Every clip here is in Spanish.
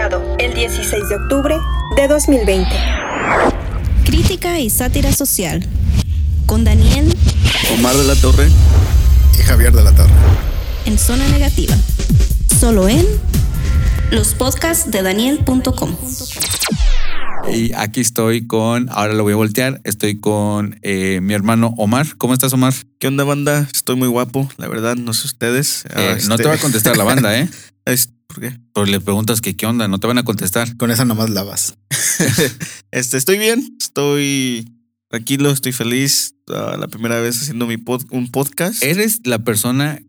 Publicado el 16 de octubre de 2020. Crítica y sátira social. Con Daniel Omar de la Torre. y Javier de la Torre. en Zona Negativa. Solo en los podcasts de Daniel.com. Y aquí estoy con, ahora lo voy a voltear, estoy con eh, mi hermano Omar. ¿Cómo estás, Omar? ¿Qué onda, banda? Estoy muy guapo, la verdad, no sé ustedes. Eh, No este- te va a contestar la banda, ¿eh? ¿Por qué? Pero le preguntas que qué onda, no te van a contestar. Con esa nomás la vas. Este, estoy bien, estoy tranquilo, estoy feliz. Ah, la primera vez haciendo mi pod- un podcast. Eres la persona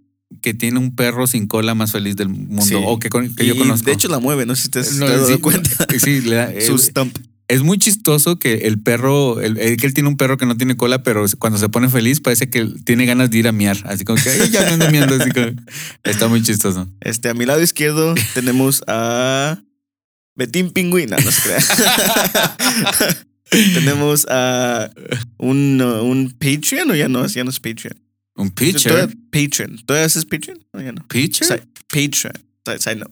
que tiene un perro sin cola más feliz del mundo Sí. o que, con- que yo conozco. De hecho, la mueve, no sé si te has No, dado cuenta. Sí, le da- Su stump. Es muy chistoso que el perro, el, el que él tiene un perro que no tiene cola, pero cuando se pone feliz parece que tiene ganas de ir a miar. Así como que "Ay, ya no ando miando. Así como- está muy chistoso. Este, a mi lado izquierdo tenemos a Betín Pingüina, no se crea. tenemos a un, un Patreon o ya no, ya no es Patreon. Un. ¿Todavía- Patreon. ¿Todavía haces Patreon? No, ya no. Side- Patreon. Side, side note.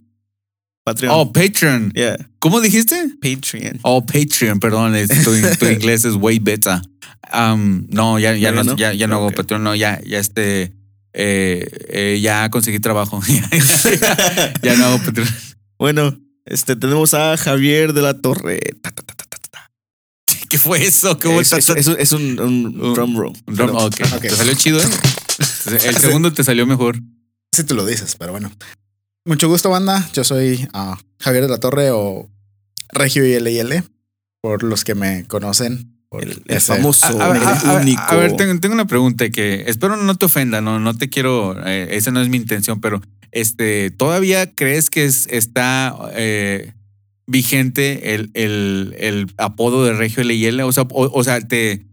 Patreon. Oh, Patreon. yeah. ¿Cómo dijiste? Patreon. Oh, Patreon, perdón, es- tu, tu inglés es way better. Um, no, ya, ya, ¿No, ya, ya no hago. Patreon, no, ya, ya este, eh, eh, ya conseguí trabajo. ya no hago Patreon. Bueno, este, tenemos a Javier de la Torre. Ta, ta, ta, ta, ta, ta. ¿Qué fue eso? ¿Cómo Es, está- es- es- es un, un Un- drum roll. Un drum- Pero- ok. Ok. Te salió chido, ¿eh? El segundo te salió mejor. Si tú lo dices, pero bueno. Mucho gusto, banda. Yo soy ah, Javier de la Torre o Regio ILL, por los que me conocen. por El, famoso, A, a- el a- a- único. a ver, tengo, tengo una pregunta que espero no te ofenda, no, no te quiero, eh, esa no es mi intención, pero este, ¿todavía crees que es- está eh, vigente el, el, el apodo de Regio LL? O sea, o, o sea, te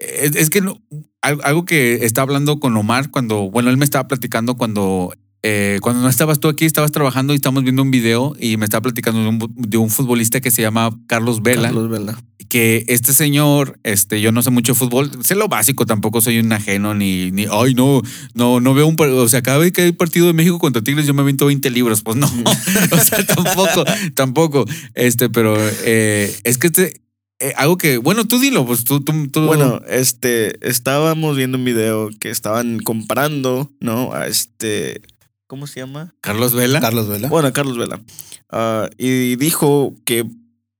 es, es que no- al- algo que estaba hablando con Omar cuando, bueno, él me estaba platicando cuando eh, cuando no estabas tú aquí, estabas trabajando y estamos viendo un video y me estaba platicando de un, bu- de un futbolista que se llama Carlos Vela Carlos Vela. que este señor, este, yo no sé mucho de fútbol, sé lo básico, tampoco soy un ajeno ni, ni, ay, no, no, no veo un, o sea, cada vez que hay partido de México contra Tigres yo me aviento 20 libros, pues no, o sea, tampoco, tampoco, este, pero eh, es que este, eh, algo que, bueno, tú dilo, pues tú, tú, tú- Bueno, este, estábamos viendo un video que estaban comparando, ¿no? A este, ¿cómo se llama? Carlos Vela, Carlos Vela. Bueno, Carlos Vela. Ah, y dijo que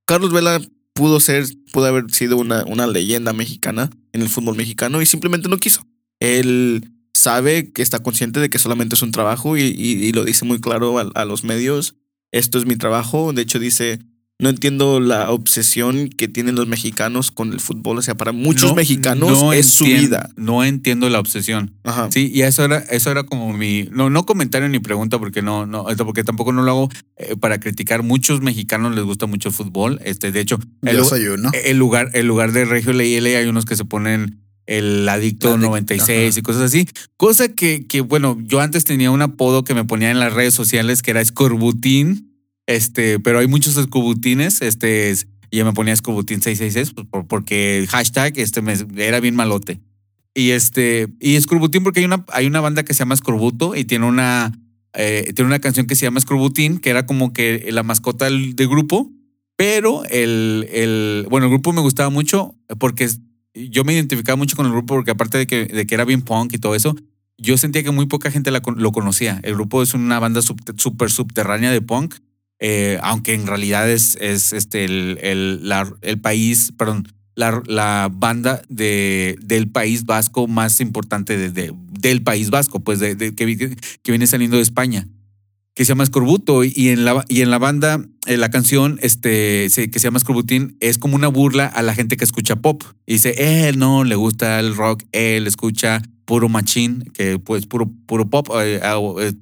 Carlos Vela pudo ser, pudo haber sido una, una leyenda mexicana en el fútbol mexicano y simplemente no quiso. Él sabe que está consciente de que solamente es un trabajo y, y- y lo dice muy claro a, a los medios. Esto es mi trabajo. De hecho, dice, no entiendo la obsesión que tienen los mexicanos con el fútbol. O sea, para muchos No- mexicanos no es su vida. No entiendo la obsesión. Ajá. Sí, y eso era, eso era como mi, no, no comentario ni pregunta, porque no, no, esto porque tampoco no lo hago eh, para criticar. Muchos mexicanos les gusta mucho el fútbol. Este, de hecho, el, Yo lu- soy uno. el lugar, el lugar de Regio LL hay unos que se ponen el adicto El adicto, 96 ajá. y cosas así. Cosa que, que, bueno, yo antes tenía un apodo que me ponía en las redes sociales que era Escorbutín. Este, pero hay muchos escorbutines, este, yo me ponía escorbutín 666 pues, por- porque hashtag este era bien malote. Y este, y escorbutín porque hay una, hay una banda que se llama Escorbuto y tiene una, eh, tiene una canción que se llama Escorbutín, que era como que la mascota del, grupo, pero el, el, bueno, el grupo me gustaba mucho porque yo me identificaba mucho con el grupo porque aparte de que, de que era bien punk y todo eso, yo sentía que muy poca gente lo conocía. El grupo es una banda súper subterránea de punk, eh, aunque en realidad es, es este, el, el, la- país, perdón, la, banda de, del País Vasco más importante de, de- del País Vasco, pues de, que, vi- que viene saliendo de España, que se llama Escorbuto. Y en la, y en la banda, en la canción este, que se llama Escorbutín, es como una burla a la gente que escucha pop. Y dice, él no le gusta el rock, él escucha puro machín, que pues puro, puro pop, eh,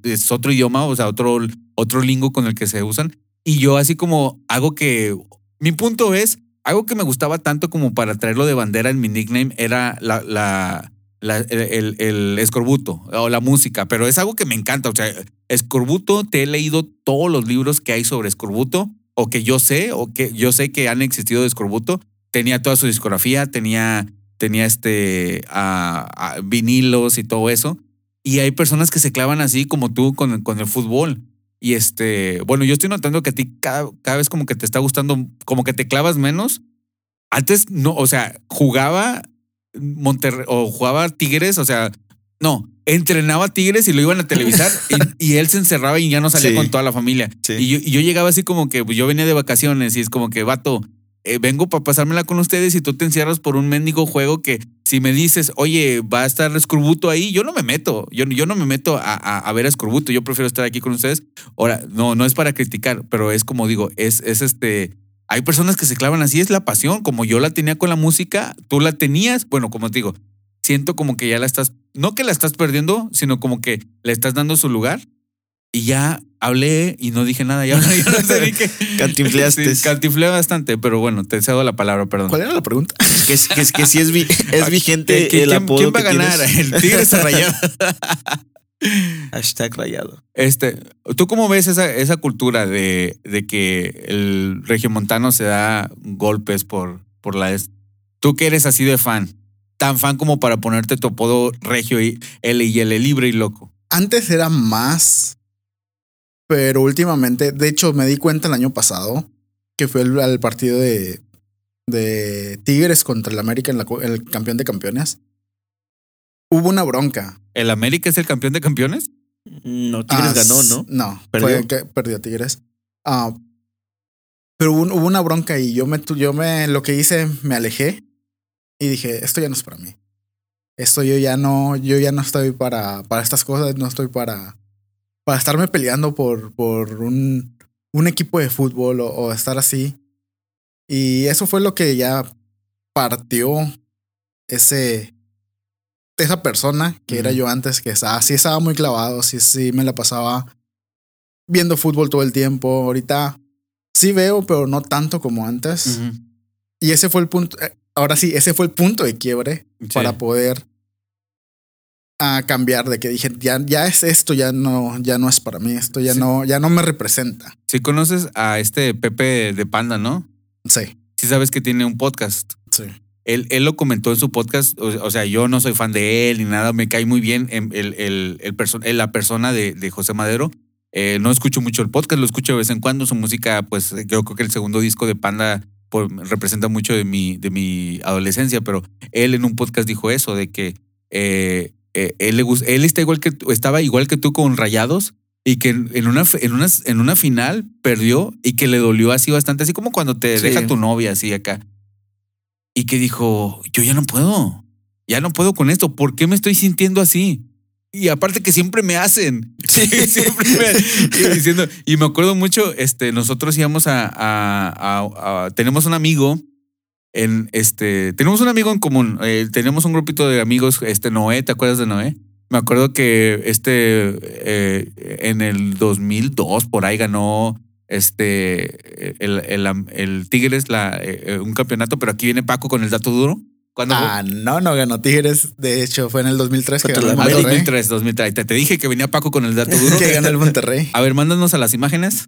es otro idioma, o sea, otro, otro lingo con el que se usan. Y yo así como algo que, mi punto es, algo que me gustaba tanto como para traerlo de bandera en mi nickname era la, la, la- el, el- el escorbuto o la música, pero es algo que me encanta. O sea, escorbuto, te he leído todos los libros que hay sobre escorbuto o que yo sé o que yo sé que han existido de escorbuto. Tenía toda su discografía, tenía, tenía este ah, ah, vinilos y todo eso. Y hay personas que se clavan así como tú con, con el fútbol. Y este, bueno, yo estoy notando que a ti cada, cada vez como que te está gustando, como que te clavas menos. Antes no, o sea, jugaba Monterrey o jugaba Tigres, o sea, no, entrenaba Tigres y lo iban a televisar y, y él se encerraba y ya no salía Sí. con toda la familia. Sí. Y yo, y yo llegaba así como que pues, yo venía de vacaciones y es como que, vato, eh, vengo para pasármela con ustedes y tú te encierras por un mendigo juego que si me dices, oye, va a estar Escorbuto ahí, yo no me meto. Yo, yo no me meto a, a, a ver a Escorbuto. Yo prefiero estar aquí con ustedes. Ahora, no, no es para criticar, pero es como digo, es, es este. Hay personas que se clavan así, es la pasión. Como yo la tenía con la música, tú la tenías. Bueno, como te digo, siento como que ya la estás, no que la estás perdiendo, sino como que le estás dando su lugar. Y ya hablé y no dije nada. Ya, ya no sé ni qué. Cantinfleaste. Sí, cantinfleé bastante, pero bueno, te cedo la palabra, perdón. ¿Cuál era la pregunta? Que, que, es- que sí es, vi- es vigente ¿Qui- el quién, apodo quién va a ganar? tienes. El Tigres o Rayado. Hashtag rayado. Este, ¿tú cómo ves esa, esa cultura de, de que el regiomontano se da golpes por, por la... es- Tú que eres así de fan, tan fan como para ponerte tu apodo regio y L y L libre y loco. Antes era más, pero últimamente, de hecho, me di cuenta el año pasado que fue el, al partido de, de Tigres contra el América en la el campeón de campeones. Hubo una bronca. ¿El América es el campeón de campeones? No, Tigres Ah, ganó, ¿no? No, ¿Perdió? fue que perdió Tigres. Ah, pero hubo, un- hubo una bronca y yo me, tu- yo me, lo que hice, me alejé y dije, esto ya no es para mí. Esto yo ya no, yo ya no estoy para, para estas cosas, no estoy para, para estarme peleando por, por un, un equipo de fútbol o, o estar así. Y eso fue lo que ya partió ese, esa persona que era yo antes, que estaba, sí estaba muy clavado, sí, sí me la pasaba viendo fútbol todo el tiempo. Ahorita sí veo, pero no tanto como antes. Y ese fue el punto, eh, ahora sí, ese fue el punto de quiebre Sí. para poder ah, cambiar de que dije, ya, ya es esto, ya no, ya no es para mí, esto ya Sí. no, ya no me representa. Sí conoces a este Pepe de Panda, ¿no? Sí, Sí sabes que tiene un podcast. sí. Él, él lo comentó en su podcast, o, o sea, yo no soy fan de él ni nada, me cae muy bien em, el, el, el perso- la persona de, de José Madero. Eh, no escucho mucho el podcast, lo escucho de vez en cuando. Su música, pues yo creo que el segundo disco de Panda representa mucho de mi, de mi adolescencia, pero él en un podcast dijo eso, de que eh, eh, él, le gus- él está igual que estaba igual que tú con Rayados y que en una, en, una, en una final perdió y que le dolió así bastante, así como cuando te Sí. deja tu novia así acá. Y que dijo, yo ya no puedo, ya no puedo con esto, ¿por qué me estoy sintiendo así? Y aparte que siempre me hacen, siempre me y diciendo, y me acuerdo mucho, este, nosotros íbamos a, a- a- a- tenemos un amigo en este, tenemos un amigo en común, eh, tenemos un grupito de amigos, este Noé, ¿te acuerdas de Noé? Me acuerdo que este, eh, en el 2002 por ahí ganó este, el, el, el Tigres la, eh, un campeonato, pero aquí viene Paco con el dato duro. Cuando Ah, no, no ganó Tigres. De hecho, fue en el 2003 que ganó el Ah, Monterrey. 2003, 2003. Te, te dije que venía Paco con el dato duro. que ganó el Monterrey. A ver, mándanos a las imágenes.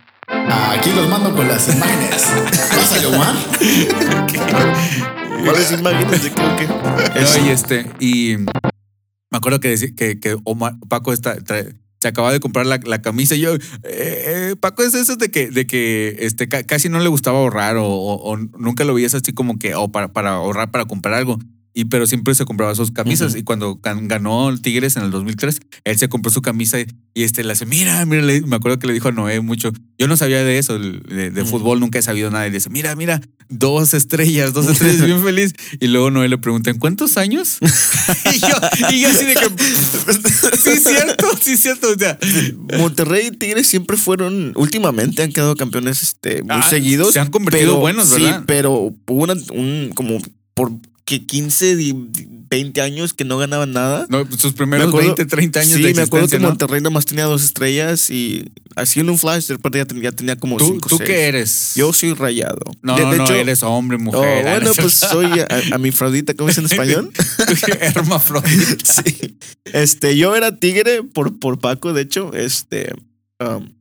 Aquí los mando con las imágenes. ¿Vas a llamar? ¿Cuáles imágenes de creo que? No, y este, y me acuerdo que, decía- que, que Omar- Paco está, trae- se acaba de comprar la, la camisa y yo, eh, eh, Paco es eso de que, de que este, ca- casi no le gustaba ahorrar o, o- o nunca lo veías así como que, o para, para ahorrar para comprar algo. Y pero siempre se compraba sus camisas y cuando gan- ganó el Tigres en el 2003, él se compró su camisa y, y, este le hace, mira, mira, le- me acuerdo que le dijo a Noé mucho, yo no sabía de eso, de, fútbol, nunca he sabido nada y le dice, mira, mira, dos estrellas, dos estrellas, bien feliz. Y luego Noé le pregunta, ¿en cuántos años? y, yo, y yo así de que, sí, cierto, sí, cierto. O sea, Monterrey y Tigres siempre fueron, últimamente han quedado campeones este, muy Ah, seguidos. se han convertido buenos, ¿verdad? Sí, pero hubo una- un, como por que 15, di- 20 años que no ganaban nada. no, sus primeros Me acuerdo- 20, 30 años sí, de me acuerdo que. Monterrey nada más tenía dos estrellas y así en un flash de repente ya tenía, como ¿Tú, cinco ¿tú seis. qué eres? Yo soy rayado. No, De- no, de no, hecho- eres hombre, Oh, mujer. bueno, pues soy a, a mi fraudita, ¿cómo dicen en español? Hermafrodita. sí. Este, yo era tigre por, por Paco, de hecho, este, um,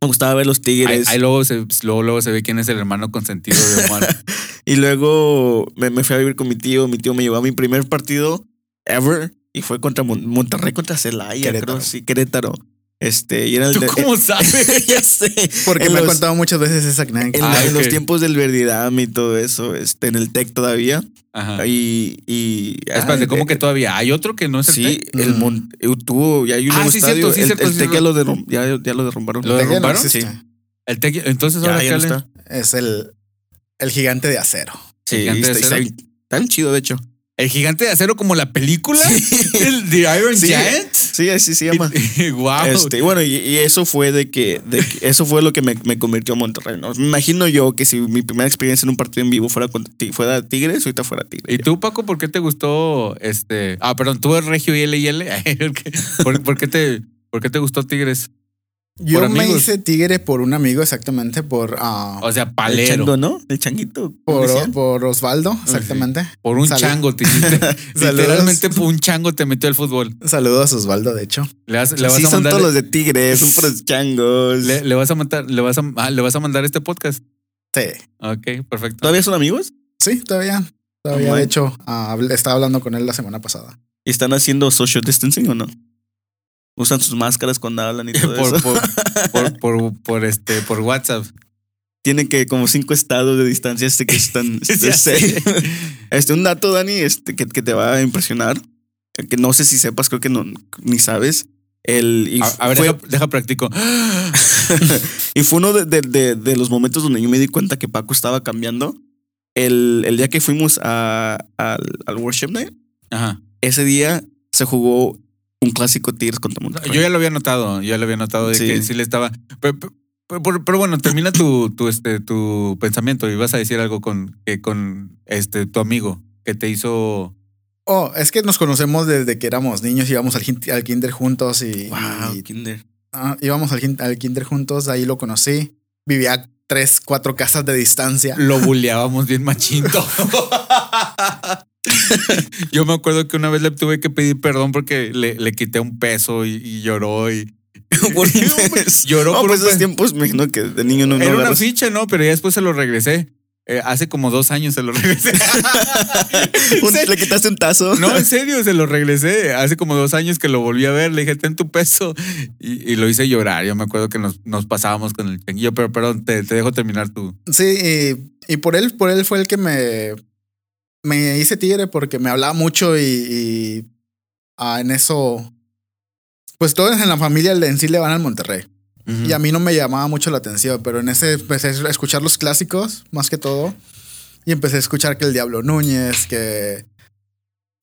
me gustaba ver los tigres. ahí luego, se, luego, luego se ve quién es el hermano consentido de Omar. Y luego me, me fui a vivir con mi tío. Mi tío me llevó a mi primer partido ever. Y fue contra Mon- Monterrey contra Celaya, Querétaro. creo. Sí, Querétaro. Este, y era el ¿Tú de- cómo sabes? ya sé. Porque En me los- ha contado muchas veces esa En. Ah, en los tiempos del Verdirame y todo eso, este, en el TEC todavía. Ajá. Y. y Espérate, ah, ¿cómo eh, que todavía? ¿Hay otro que no es el Sí, Tec? el Mm. mon- eh, tuvo, ya hay un Ah, nuevo sí, estadio. cierto, sí, el, cierto, el sí, TEC ya lo, derrum- ya, ya lo derrumbaron. ¿Lo Ya no derrumbaron? existe. Sí. El Tec- entonces ahora ya no está. Es el, el gigante de acero. Sí, Gigante de está, está acero. bien- tan chido, de hecho. El gigante de acero como la película. El The Iron Sí. Giant. Sí, así se llama. wow. Este, bueno, y, y eso fue de que, de que- eso fue lo que me, me convirtió a Monterrey. ¿no? Me imagino yo que si mi primera experiencia en un partido en vivo fuera fuera Tigres, ahorita fuera Tigres. ¿Y tú, Paco, por qué te gustó este? Ah, perdón, tú eres regio y L y L. ¿Por, por qué te, ¿Por qué te gustó Tigres? Yo Por me amigos. hice tigre por un amigo, exactamente, por, ah, O sea, El palero. chango, ¿no? El changuito. ¿cómo por, por Osvaldo, exactamente. Por un Salud. chango te hiciste. Literalmente por un chango te metió al fútbol. Saludos a Osvaldo, de hecho. Le vas, le vas sí, a son mandar. todos los de Tigres, son puros changos. le, le vas a mandar, le vas a, ah, le vas a mandar este podcast. Sí, Ok, perfecto. ¿Todavía son amigos? sí, todavía. Todavía, Oh, de hecho, ah, estaba hablando con él la semana pasada. ¿Y están haciendo social distancing o no? Usan sus máscaras cuando hablan y todo por, eso. por, por, este, por WhatsApp. Tienen que como cinco estados de distancia este que están. Este, sé. este, un dato, Dani, este, que, que te va a impresionar. Que no sé si sepas, creo que no, ni sabes. El, A, a ver, fue, deja, deja practico. y fue uno de, de- de- de los momentos donde yo me di cuenta que Paco estaba cambiando. El, el día que fuimos a- al, al Worship Night, Ajá. ese día se jugó un clásico Tigres contra Monterrey. Yo ya lo había notado, yo ya lo había notado de Sí. que sí le estaba. Pero, pero- pero- pero bueno, termina tu, tu, este, tu pensamiento y vas a decir algo con, que con este, tu amigo que te hizo. Oh, es que nos conocemos desde que éramos niños, íbamos al, al kinder juntos y, Wow, y- Kinder. ah, íbamos al, al kinder juntos, ahí lo conocí. Vivía a tres, cuatro casas de distancia. Lo bulleábamos bien machinto. Yo me acuerdo que una vez le tuve que pedir perdón porque le, le quité un peso y, y lloró y Por un mes. lloró No, por pues un esos tiempos me imagino que de niño no, no Era una ficha, ¿no? Pero ya después se lo regresé. Eh, hace como dos años se lo regresé. Le quitaste un tazo. No, en serio, se lo regresé. Hace como dos años que lo volví a ver. Le dije, ten tu peso. Y, y lo hice llorar. Yo me acuerdo que nos, nos pasábamos con el changuillo. Pero perdón, te, te dejo terminar tú. Sí, y, y por él, por él fue el que me, me hice tigre porque me hablaba mucho y, y, ah, en eso, pues todos en la familia en sí le van al Monterrey. Y a mí no me llamaba mucho la atención, pero en ese empecé a escuchar los clásicos, más que todo. Y empecé a escuchar que el Diablo Núñez, que.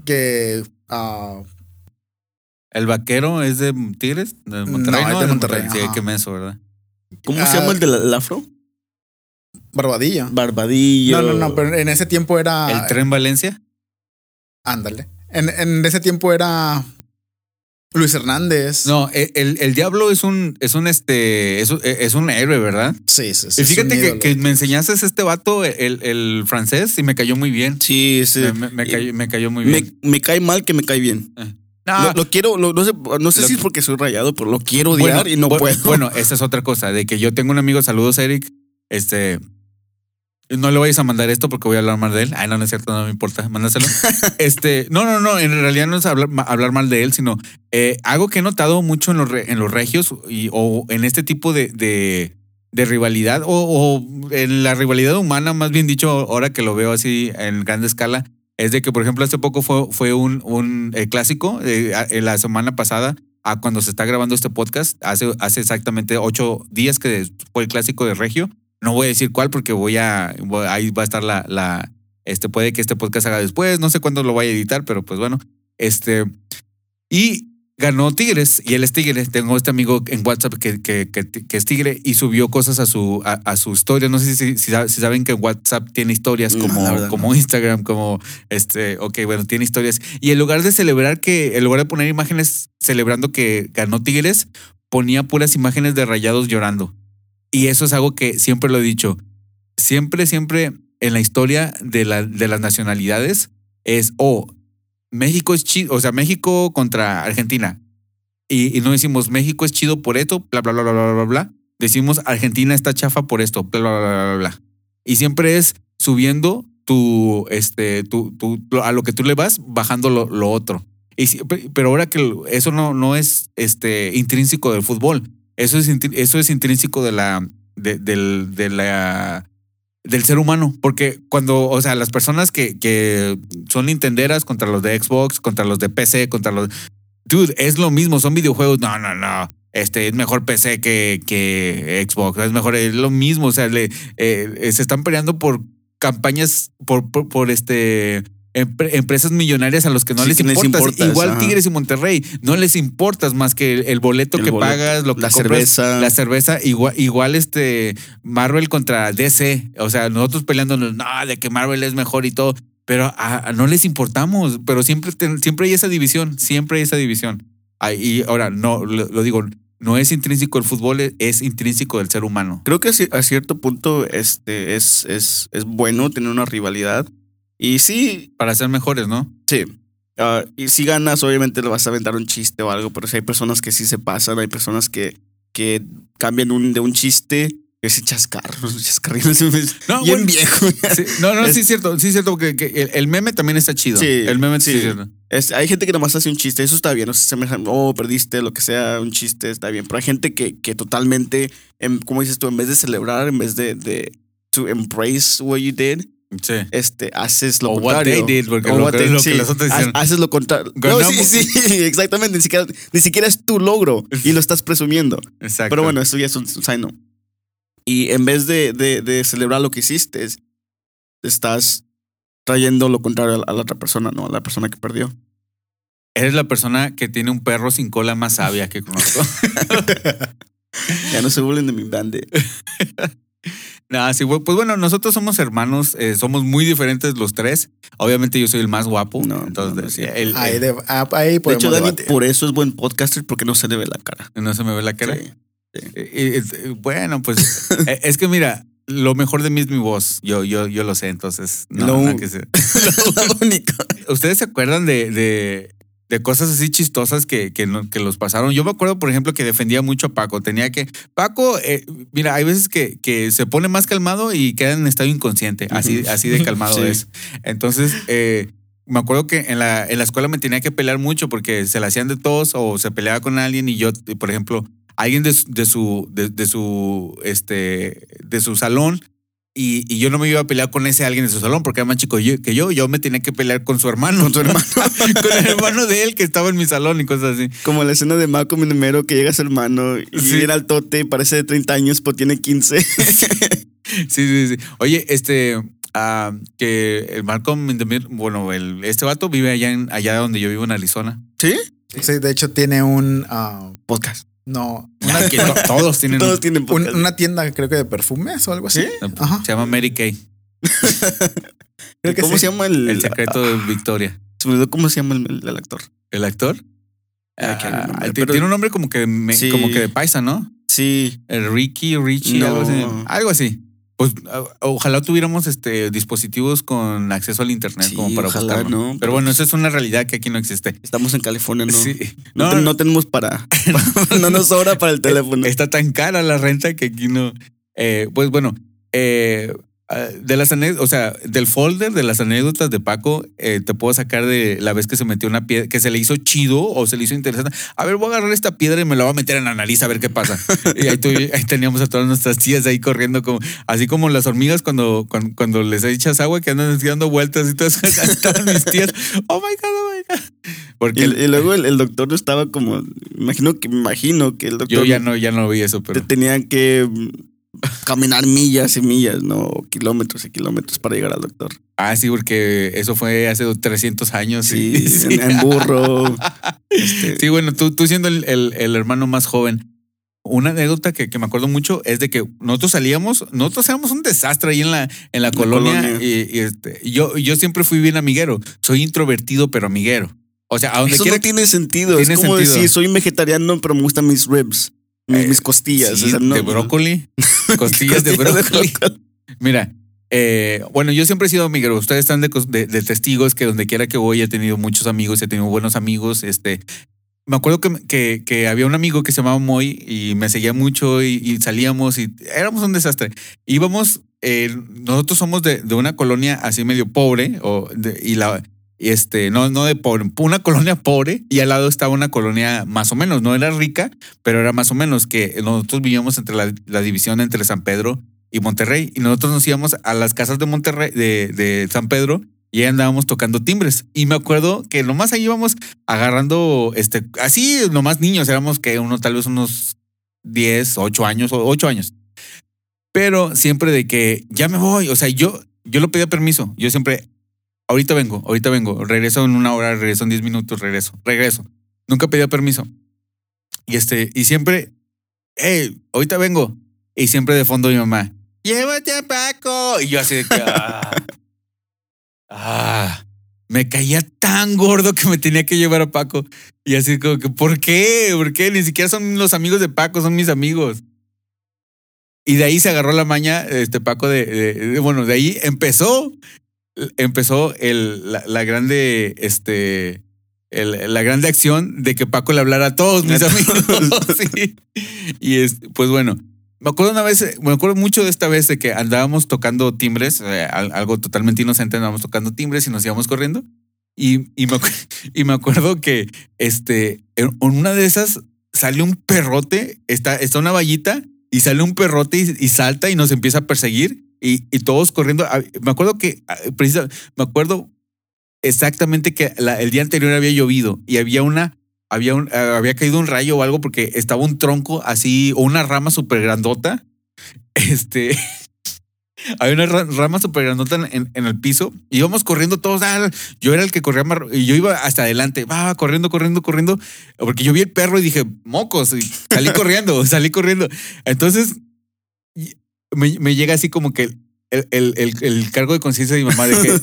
que. ah, ¿El vaquero es de Tigres? ¿De Monterrey? No, es de Monterrey, Sí, ajá. qué menso, ¿verdad? ¿Cómo se Ah. llama el del el afro? Barbadillo. Barbadillo. No, no, no, pero en ese tiempo era. ¿El tren Valencia? Ándale. En, en ese tiempo era. Luis Hernández. No, el, el- el diablo es un, es un este, es, un- es un héroe, ¿verdad? Sí, sí, sí. Y es un fíjate que, ídolo. que me enseñaste este vato, el, el francés, y me cayó muy bien. Sí, sí. Me, me- me cayó, me cayó muy Me, bien. me cae mal que me cae bien. No, Lo, lo quiero, lo- no sé, no sé Lo si es que- porque soy rayado, pero lo quiero odiar y no puedo. Bueno, esa es otra cosa, de que yo tengo un amigo, saludos Eric, este, no le vayas a mandar esto porque voy a hablar mal de él. Ay, no, no es cierto, no me importa, mándaselo. este, no, no, no, en realidad no es hablar, hablar mal de él, sino eh, algo que he notado mucho en los, re- en los regios y, o en este tipo de, de, de rivalidad o, o en la rivalidad humana, más bien dicho, ahora que lo veo así en grande escala, es de que, por ejemplo, hace poco fue, fue un, un eh, clásico, eh, la semana pasada, a cuando se está grabando este podcast, hace, hace exactamente ocho días que fue el clásico de Regio. No voy a decir cuál porque voy a, voy- ahí va a estar la, la, este, puede que este podcast haga después, no sé cuándo lo vaya a editar, pero pues bueno, este, y ganó Tigres y él es Tigre. Tengo este amigo en WhatsApp que, que, que, que es Tigre y subió cosas a su, a, a su historia. No sé si, si, sab- si saben que WhatsApp tiene historias como, verdad como Instagram, como este, ok, bueno, tiene historias. Y en lugar de celebrar que, en lugar de poner imágenes celebrando que ganó Tigres, ponía puras imágenes de rayados llorando. Y eso es algo que siempre lo he dicho. Siempre, siempre en la historia de, la, de las nacionalidades es, oh, México es chido, o sea, México contra Argentina. Y, y no decimos México es chido por esto, bla, bla, bla, bla, bla, bla, bla. Decimos Argentina está chafa por esto, bla, bla, bla, bla, bla. Y siempre es subiendo tu, este, tu, tu, a lo que tú le vas, bajando lo, lo otro. Y pero ahora que eso no, no es este, intrínseco del fútbol, eso es, eso es intrínseco de la, de, del, de la, del ser humano. Porque cuando, o sea, las personas que, que son nintenderas contra los de Xbox, contra los de PC, contra los... Dude, es lo mismo, son videojuegos. No, no, no. Este es mejor PC que, que Xbox, es mejor, es lo mismo. O sea, le, eh, se están peleando por campañas, por, por, por este empresas millonarias a los que no Sí, les que les importa. importas, Igual ajá. Tigres y Monterrey, no les importas más que el, el boleto El que boleto, pagas, lo que la compras, cerveza. la cerveza, igual, igual este Marvel contra DC. O sea, nosotros peleándonos, no, de que Marvel es mejor y todo. Pero a- a- no les importamos, pero siempre, siempre hay esa división, siempre hay esa división. Y ahora, no, lo, lo digo, no es intrínseco el fútbol, es- intrínseco del ser humano. Creo que a cierto punto este, es, es, es bueno tener una rivalidad. Y sí, Para ser mejores, ¿no? sí. ah, y si ganas, obviamente le vas a aventar un chiste o algo, pero si hay personas que sí se pasan, hay personas que, que cambian un, de un chiste, ese chascar, chascarrillos, No, bien bueno, viejo. Sí, no, no, Es- sí es cierto, sí es cierto, porque que el, el meme también está chido. Sí, el meme sí, sí. es cierto. Es- hay gente que nomás hace un chiste, eso está bien, o sea, se me, oh, perdiste, lo que sea, un chiste, está bien, pero hay gente que, que totalmente, em, como dices tú, en vez de celebrar, en vez de, de to embrace what you did, Sí. este, haces lo O what contrario. they did, porque lo what they- lo que los otros hicieron. Haces lo contrario. No, sí, sí, exactamente, ni siquiera, ni siquiera es tu logro y lo estás presumiendo. Exacto. Pero bueno, eso ya es un sign no. Y en vez de, de, de celebrar lo que hiciste, es- estás trayendo lo contrario a la, a la otra persona, ¿no? A la persona que perdió. Eres la persona que tiene un perro sin cola más sabia que conozco. Ya no se burlen de mi bande. Sí, pues bueno, nosotros somos hermanos, eh, somos muy diferentes los tres. Obviamente yo soy el más guapo. No, entonces, no, no el- Ahí, el- de- ah, ahí De podemos hecho, Dani, debatir. por eso es buen podcaster, porque no se le ve la cara. no se me ve la cara. Sí. Eh, eh, bueno, pues eh, es que mira, lo mejor de mí es mi voz. Yo, yo, yo lo sé, entonces no, Lo- nada que. Lo único. ¿Ustedes se acuerdan de, de, de cosas así chistosas que, que, que los pasaron? Yo me acuerdo, por ejemplo, que defendía mucho a Paco. Tenía que. Paco, eh, mira, hay veces que, que se pone más calmado y queda en estado inconsciente. Así, así de calmado Sí. es. Entonces, eh, me acuerdo que en la, en la escuela me tenía que pelear mucho porque se la hacían de todos o se peleaba con alguien y yo, por ejemplo, alguien de, su- de su, de, de su, este, de su salón y, y yo no me iba a pelear con ese alguien de su salón porque era más chico yo- que yo, yo me tenía que pelear con su hermano. Con su hermano. con el hermano de él que estaba en mi salón y cosas así. Como la escena de Malcolm en Mero que llega a su hermano y Sí. viene al tote, parece de 30 años, pero tiene 15. Sí, sí, sí. Oye, este, ah, que el Malcolm, in the Middle- bueno, el, este vato vive allá, en, allá donde yo vivo en Arizona. ¿Sí? Sí, de hecho tiene un... ah, Podcast. No, Una que to- todos tienen Todos tienen un- podcast. una tienda creo que de perfumes o algo así. ¿Sí? Ajá. Se llama Mary Kay, Creo que ¿Cómo sí. se llama el, el secreto de Victoria. Se me olvidó cómo se llama el, el actor. ¿El actor? Ah, Ah, nombre, ti- pero- tiene un nombre como que, me- Sí. como que de paisa, ¿no? Sí. El Ricky, Richie, No. algo así. Algo así. Pues ojalá tuviéramos este dispositivos con acceso al internet Sí, como para ojalá, buscarlo. ¿no? Pero bueno, eso es una realidad que aquí no existe. Estamos en California, ¿no? Sí. No, No, te- no, no tenemos para. no nos sobra para el teléfono. Está tan cara la renta que aquí no. Eh, pues bueno, eh, de las anécdotas, o sea, del folder de las anécdotas de Paco, eh, te puedo sacar de la vez que se metió una piedra, que se le hizo chido o se le hizo interesante. A ver, voy a agarrar esta piedra y me la voy a meter en la nariz a ver qué pasa. y ahí, teníamos a todas nuestras tías ahí corriendo, como, así como las hormigas cuando, cuando, cuando les echas agua que andan dando vueltas y todas estaban mis tías. Oh my God, oh my God. Porque Y, el- y luego el, el doctor estaba como. Imagino que, imagino que el doctor yo ya no, ya no vi eso, te pero. tenía que caminar millas y millas, ¿no? O kilómetros y kilómetros para llegar al doctor. Ah, sí, porque eso fue hace 300 años. Sí, y- sí. En, en burro. este, Sí, bueno, tú, tú siendo el, el- el hermano más joven, una anécdota que, que me acuerdo mucho es de que nosotros salíamos, nosotros éramos un desastre ahí en la, en la La colonia. colonia. Y, y, este, yo, yo siempre fui bien amiguero. Soy introvertido, pero amiguero. O sea, a donde Eso quiera no tiene sentido. Tiene es como sentido. decir, soy vegetariano, pero me gustan mis ribs, mis, Eh, mis costillas. Sí, o sea, no- de brócoli, costillas de brócoli. Mira, eh, bueno, yo siempre he sido amiguero. Ustedes están de, de- de testigos que donde quiera que voy he tenido muchos amigos, he tenido buenos amigos. Este, me acuerdo que, que, que había un amigo que se llamaba Moy y me seguía mucho y, y salíamos y éramos un desastre. Íbamos, eh, nosotros somos de, de una colonia así medio pobre o de- y la este, no, no de pobre, una colonia pobre y al lado estaba una colonia más o menos, no era rica, pero era más o menos que nosotros vivíamos entre la, división entre San Pedro y Monterrey y nosotros nos íbamos a las casas de Monterrey, de, San Pedro y ahí andábamos tocando timbres. Y me acuerdo que nomás ahí íbamos agarrando, este, así nomás niños, éramos que uno tal vez unos 10, 8 años, 8 años. Pero siempre de que ya me voy, o sea, yo, yo lo pedía permiso, yo siempre, ahorita vengo, ahorita vengo, regreso en una hora, regreso en 10 minutos, regreso, regreso. Nunca pedía permiso. Y este, y siempre, hey, ahorita vengo. Y siempre de fondo mi mamá, llévate a Paco. Y yo así de que, ah, ah, me caía tan gordo que me tenía que llevar a Paco. Y así como que, ¿por qué? ¿Por qué? Ni siquiera son los amigos de Paco, son mis amigos. Y de ahí se agarró la maña, este Paco, de, de- de- bueno, de ahí empezó, empezó el, la, la grande, este, el- la grande acción de que Paco le hablara a todos mis amigos. Sí. Y es, pues bueno, me acuerdo una vez, me acuerdo mucho de esta vez de que andábamos tocando timbres, eh, al- algo totalmente inocente, andábamos tocando timbres y nos íbamos corriendo. Y, y, me, acu- y me acuerdo que este, en en una de esas sale un perrote, está, está una vallita y sale un perrote y, y salta y nos empieza a perseguir y, todos corriendo. Ah, Me acuerdo que, ah, precisa- me acuerdo exactamente que el día anterior había llovido y había una, había, un, ah, había caído un rayo o algo porque estaba un tronco así o una rama súper grandota. Este, había una ra- rama súper grandota en, el piso. y Íbamos corriendo todos. ah, yo era el que corría más. Y yo iba hasta adelante. Va corriendo, corriendo, corriendo. Porque yo vi el perro y dije, mocos. Y salí corriendo, salí corriendo. Entonces me, me llega así como que el, el- el- el cargo de conciencia de mi mamá de que.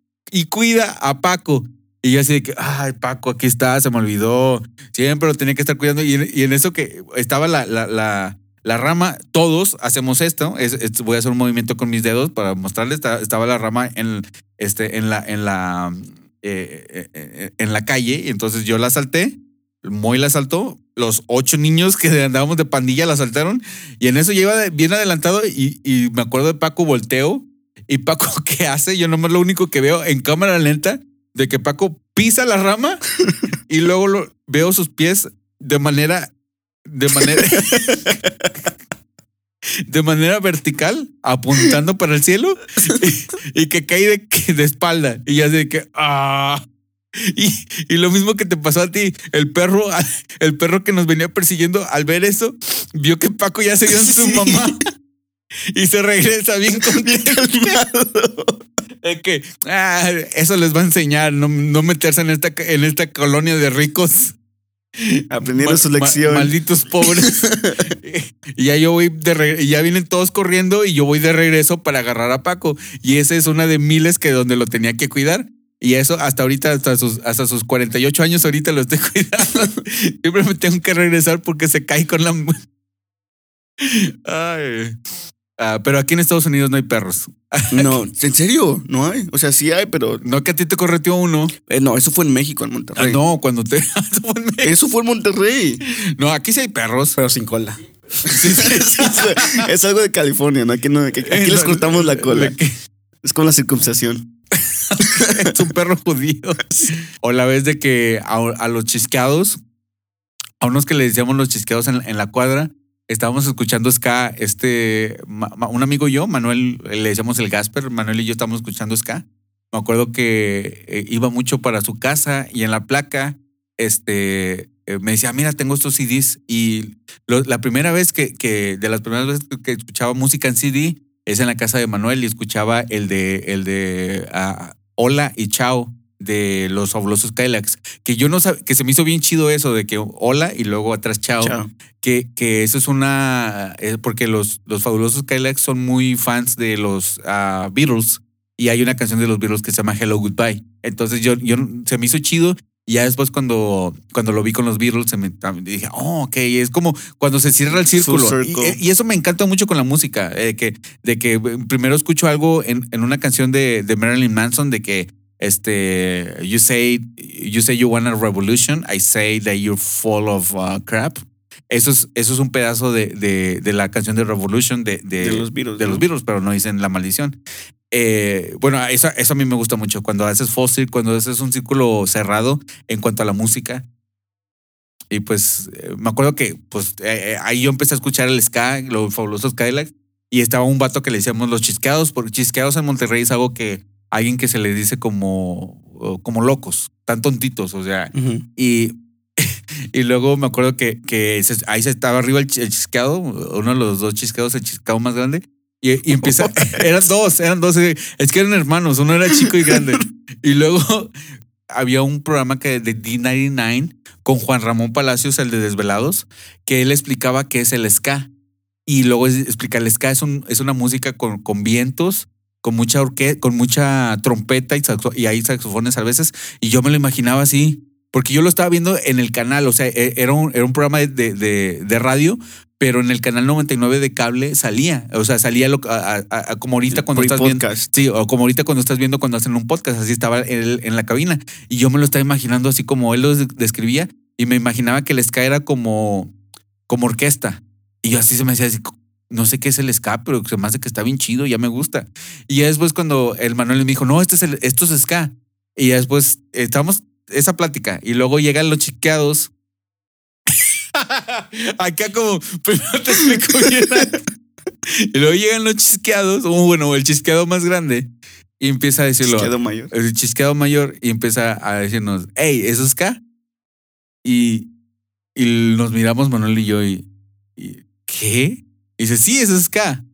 y cuida a Paco. Y yo así de que, ay, Paco, aquí está, se me olvidó. Siempre lo tenía que estar cuidando. Y en, y en eso que estaba la, la, la, la rama, todos hacemos esto. Es- es- voy a hacer un movimiento con mis dedos para mostrarles. Está- Estaba la rama en, este, en la, en la, eh, eh, eh, en la calle. Y entonces yo la salté. Moy la saltó. Los ocho niños que andábamos de pandilla la saltaron. Y en eso lleva bien adelantado. Y, me acuerdo de Paco volteo. Y Paco, ¿qué hace? Yo nomás lo único que veo en cámara lenta de que Paco pisa la rama y luego lo, veo sus pies de manera, de manera, de manera vertical, apuntando para el cielo y, que cae de, espalda. Y ya de que, ah. Y, y lo mismo que te pasó a ti, el perro, el perro que nos venía persiguiendo al ver eso, vio que Paco ya se dio en su Sí. mamá y se regresa bien contento. Es que ah, eso les va a enseñar, no, no meterse en esta, en esta colonia de ricos. Aprendiendo Mal- su ma- lección. malditos pobres. y ya yo voy de regreso, y ya vienen todos corriendo y yo voy de regreso para agarrar a Paco. Y esa es una de miles que donde lo tenía que cuidar. Y eso hasta ahorita, hasta sus, hasta sus 48 años, ahorita lo estoy cuidando. Siempre me tengo que regresar porque se cae con la. Ay. Ah, pero aquí en Estados Unidos no hay perros. No, ¿en serio? No hay. O sea, sí hay, pero. No que a ti te correteó uno. eh, no, eso fue en México, en Ah, Monterrey. no, cuando te. Eso fue en México. Eso fue en Monterrey. No, aquí sí hay perros. Pero sin cola. Sí, sí. es algo de California, ¿no? Aquí, no, aquí aquí les cortamos la cola. Es con la circunstación. es un perro judío. O la vez de que a, los chisqueados, a unos que le decíamos los chisqueados en, la cuadra, estábamos escuchando ska, este, un amigo y yo, Manuel, le decíamos el Gasper, Manuel y yo estábamos escuchando ska. Me acuerdo que eh, iba mucho para su casa y en la placa, este, eh, me decía, mira, tengo estos CDs y la primera vez que, que, de las primeras veces que- que escuchaba música en CD es en la casa de Manuel y escuchaba el de, el de ah, Hola y Chao de los fabulosos Kylax, que yo no sabía, que se me hizo bien chido eso de que hola y luego atrás chao, Chao. Que, que eso es una, eh, porque los, los fabulosos Kylax son muy fans de los ah, Beatles y hay una canción de los Beatles que se llama Hello Goodbye. Entonces yo, yo se me hizo chido y ya después cuando, cuando lo vi con los Beatles se me dije, oh, ok, es como cuando se cierra el círculo. Y, circle. y eso me encanta mucho con la música, eh, que, de que eh, primero escucho algo en, en una canción de, de Marilyn Manson de que este, you say, you say you want a revolution, I say that you're full of uh, crap. Eso es, eso es un pedazo de, de, de la canción de Revolution de, de, los Beatles, de ¿no? los Beatles, pero no dicen la maldición. Eh, bueno, eso, eso a mí me gusta mucho. Cuando haces fósil, cuando haces un círculo cerrado en cuanto a la música. Y pues eh, me acuerdo que pues eh, eh, ahí yo empecé a escuchar el ska, los fabulosos Cadillacs, y estaba un vato que le decíamos los chisqueados, porque chisqueados en Monterrey es algo que alguien que se le dice como, como locos, tan tontitos, o sea, y, y luego me acuerdo que, que ahí se estaba arriba el chisqueado, uno de los dos chisqueados, el chisqueado más grande. Y, y empieza, eran dos, eran dos, eh, es que eran hermanos, uno era chico y grande. Y luego había un programa que de D99 con Juan Ramón Palacios, el de Desvelados, que él explicaba qué es el ska. Y luego explica, el ska es, un, es una música con, con vientos, con mucha orque con mucha trompeta y, saxo- y hay saxofones a veces. Y yo me lo imaginaba así, porque yo lo estaba viendo en el canal, o sea, e- era un, era un programa de, de- de radio, pero en el canal 99 de cable salía, o sea, salía lo- a- a- a- como ahorita cuando estás viendo. Sí, o como ahorita cuando estás viendo cuando hacen un podcast, así estaba él en la cabina. Y yo me lo estaba imaginando así como él lo des- describía y me imaginaba que el ska era como, como orquesta. Y yo así se me decía así, no sé qué es el ska, pero se me hace que está bien chido, ya me gusta. Y ya después cuando el Manuel me dijo, no, este es el, esto es ska. Y ya después estamos esa plática y luego llegan los chiqueados. Acá como, primero te explico bien. Y luego llegan los chisqueados, o bueno, el chisqueado más grande, y empieza a decirlo. Chisqueado mayor. El chisqueado mayor, y empieza a decirnos, hey, ¿eso es K? Y, y nos miramos Manuel y yo, y, y, ¿qué? Y dice, sí, eso es K.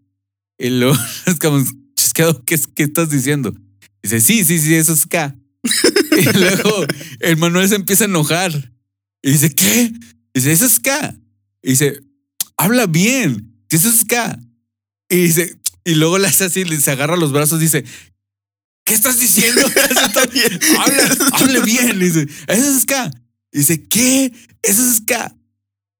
Y luego chisqueado, ¿qué, ¿qué estás diciendo? Dice, sí, sí, sí, eso es K. y luego el Manuel se empieza a enojar. Y dice, ¿qué? Dice, eso es K. Y dice, habla bien, es K. Y dice, y luego le hace así, se agarra los brazos, dice, ¿qué estás diciendo? habla, hable bien. Dice, eso es K. Y dice, ¿qué? Eso es K.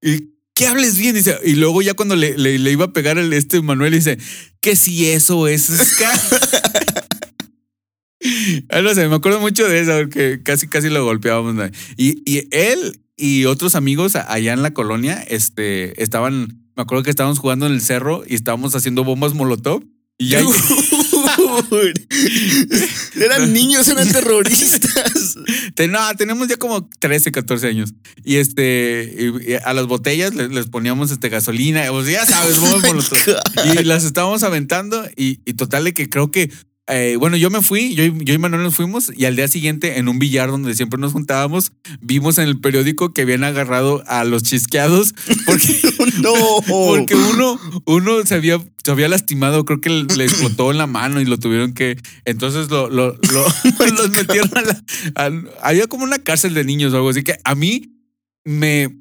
Y que hables bien. Dice, y luego ya cuando le, le- iba a pegar este Manuel, dice, que si eso es ska. Ah, no sé, me acuerdo mucho de eso, porque casi, casi lo golpeábamos. Y, y él y otros amigos allá en la colonia, este, estaban, me acuerdo que estábamos jugando en el cerro y estábamos haciendo bombas molotov. Y ya, eran niños, eran terroristas. Te- no, tenemos ya como 13, 14 años. Y este, y- a las botellas les, les poníamos este gasolina, o sea, ya sabes, bombas molotov. Y las estábamos aventando y, y total de que creo que, eh, bueno, yo me fui, yo, y- yo y Manuel nos fuimos y al día siguiente en un billar donde siempre nos juntábamos, vimos en el periódico que habían agarrado a los chisqueados porque, no. porque uno, uno se había, se había lastimado, creo que le explotó en la mano y lo tuvieron que, entonces lo, lo, lo- los metieron a la, a- había como una cárcel de niños o algo así que a mí me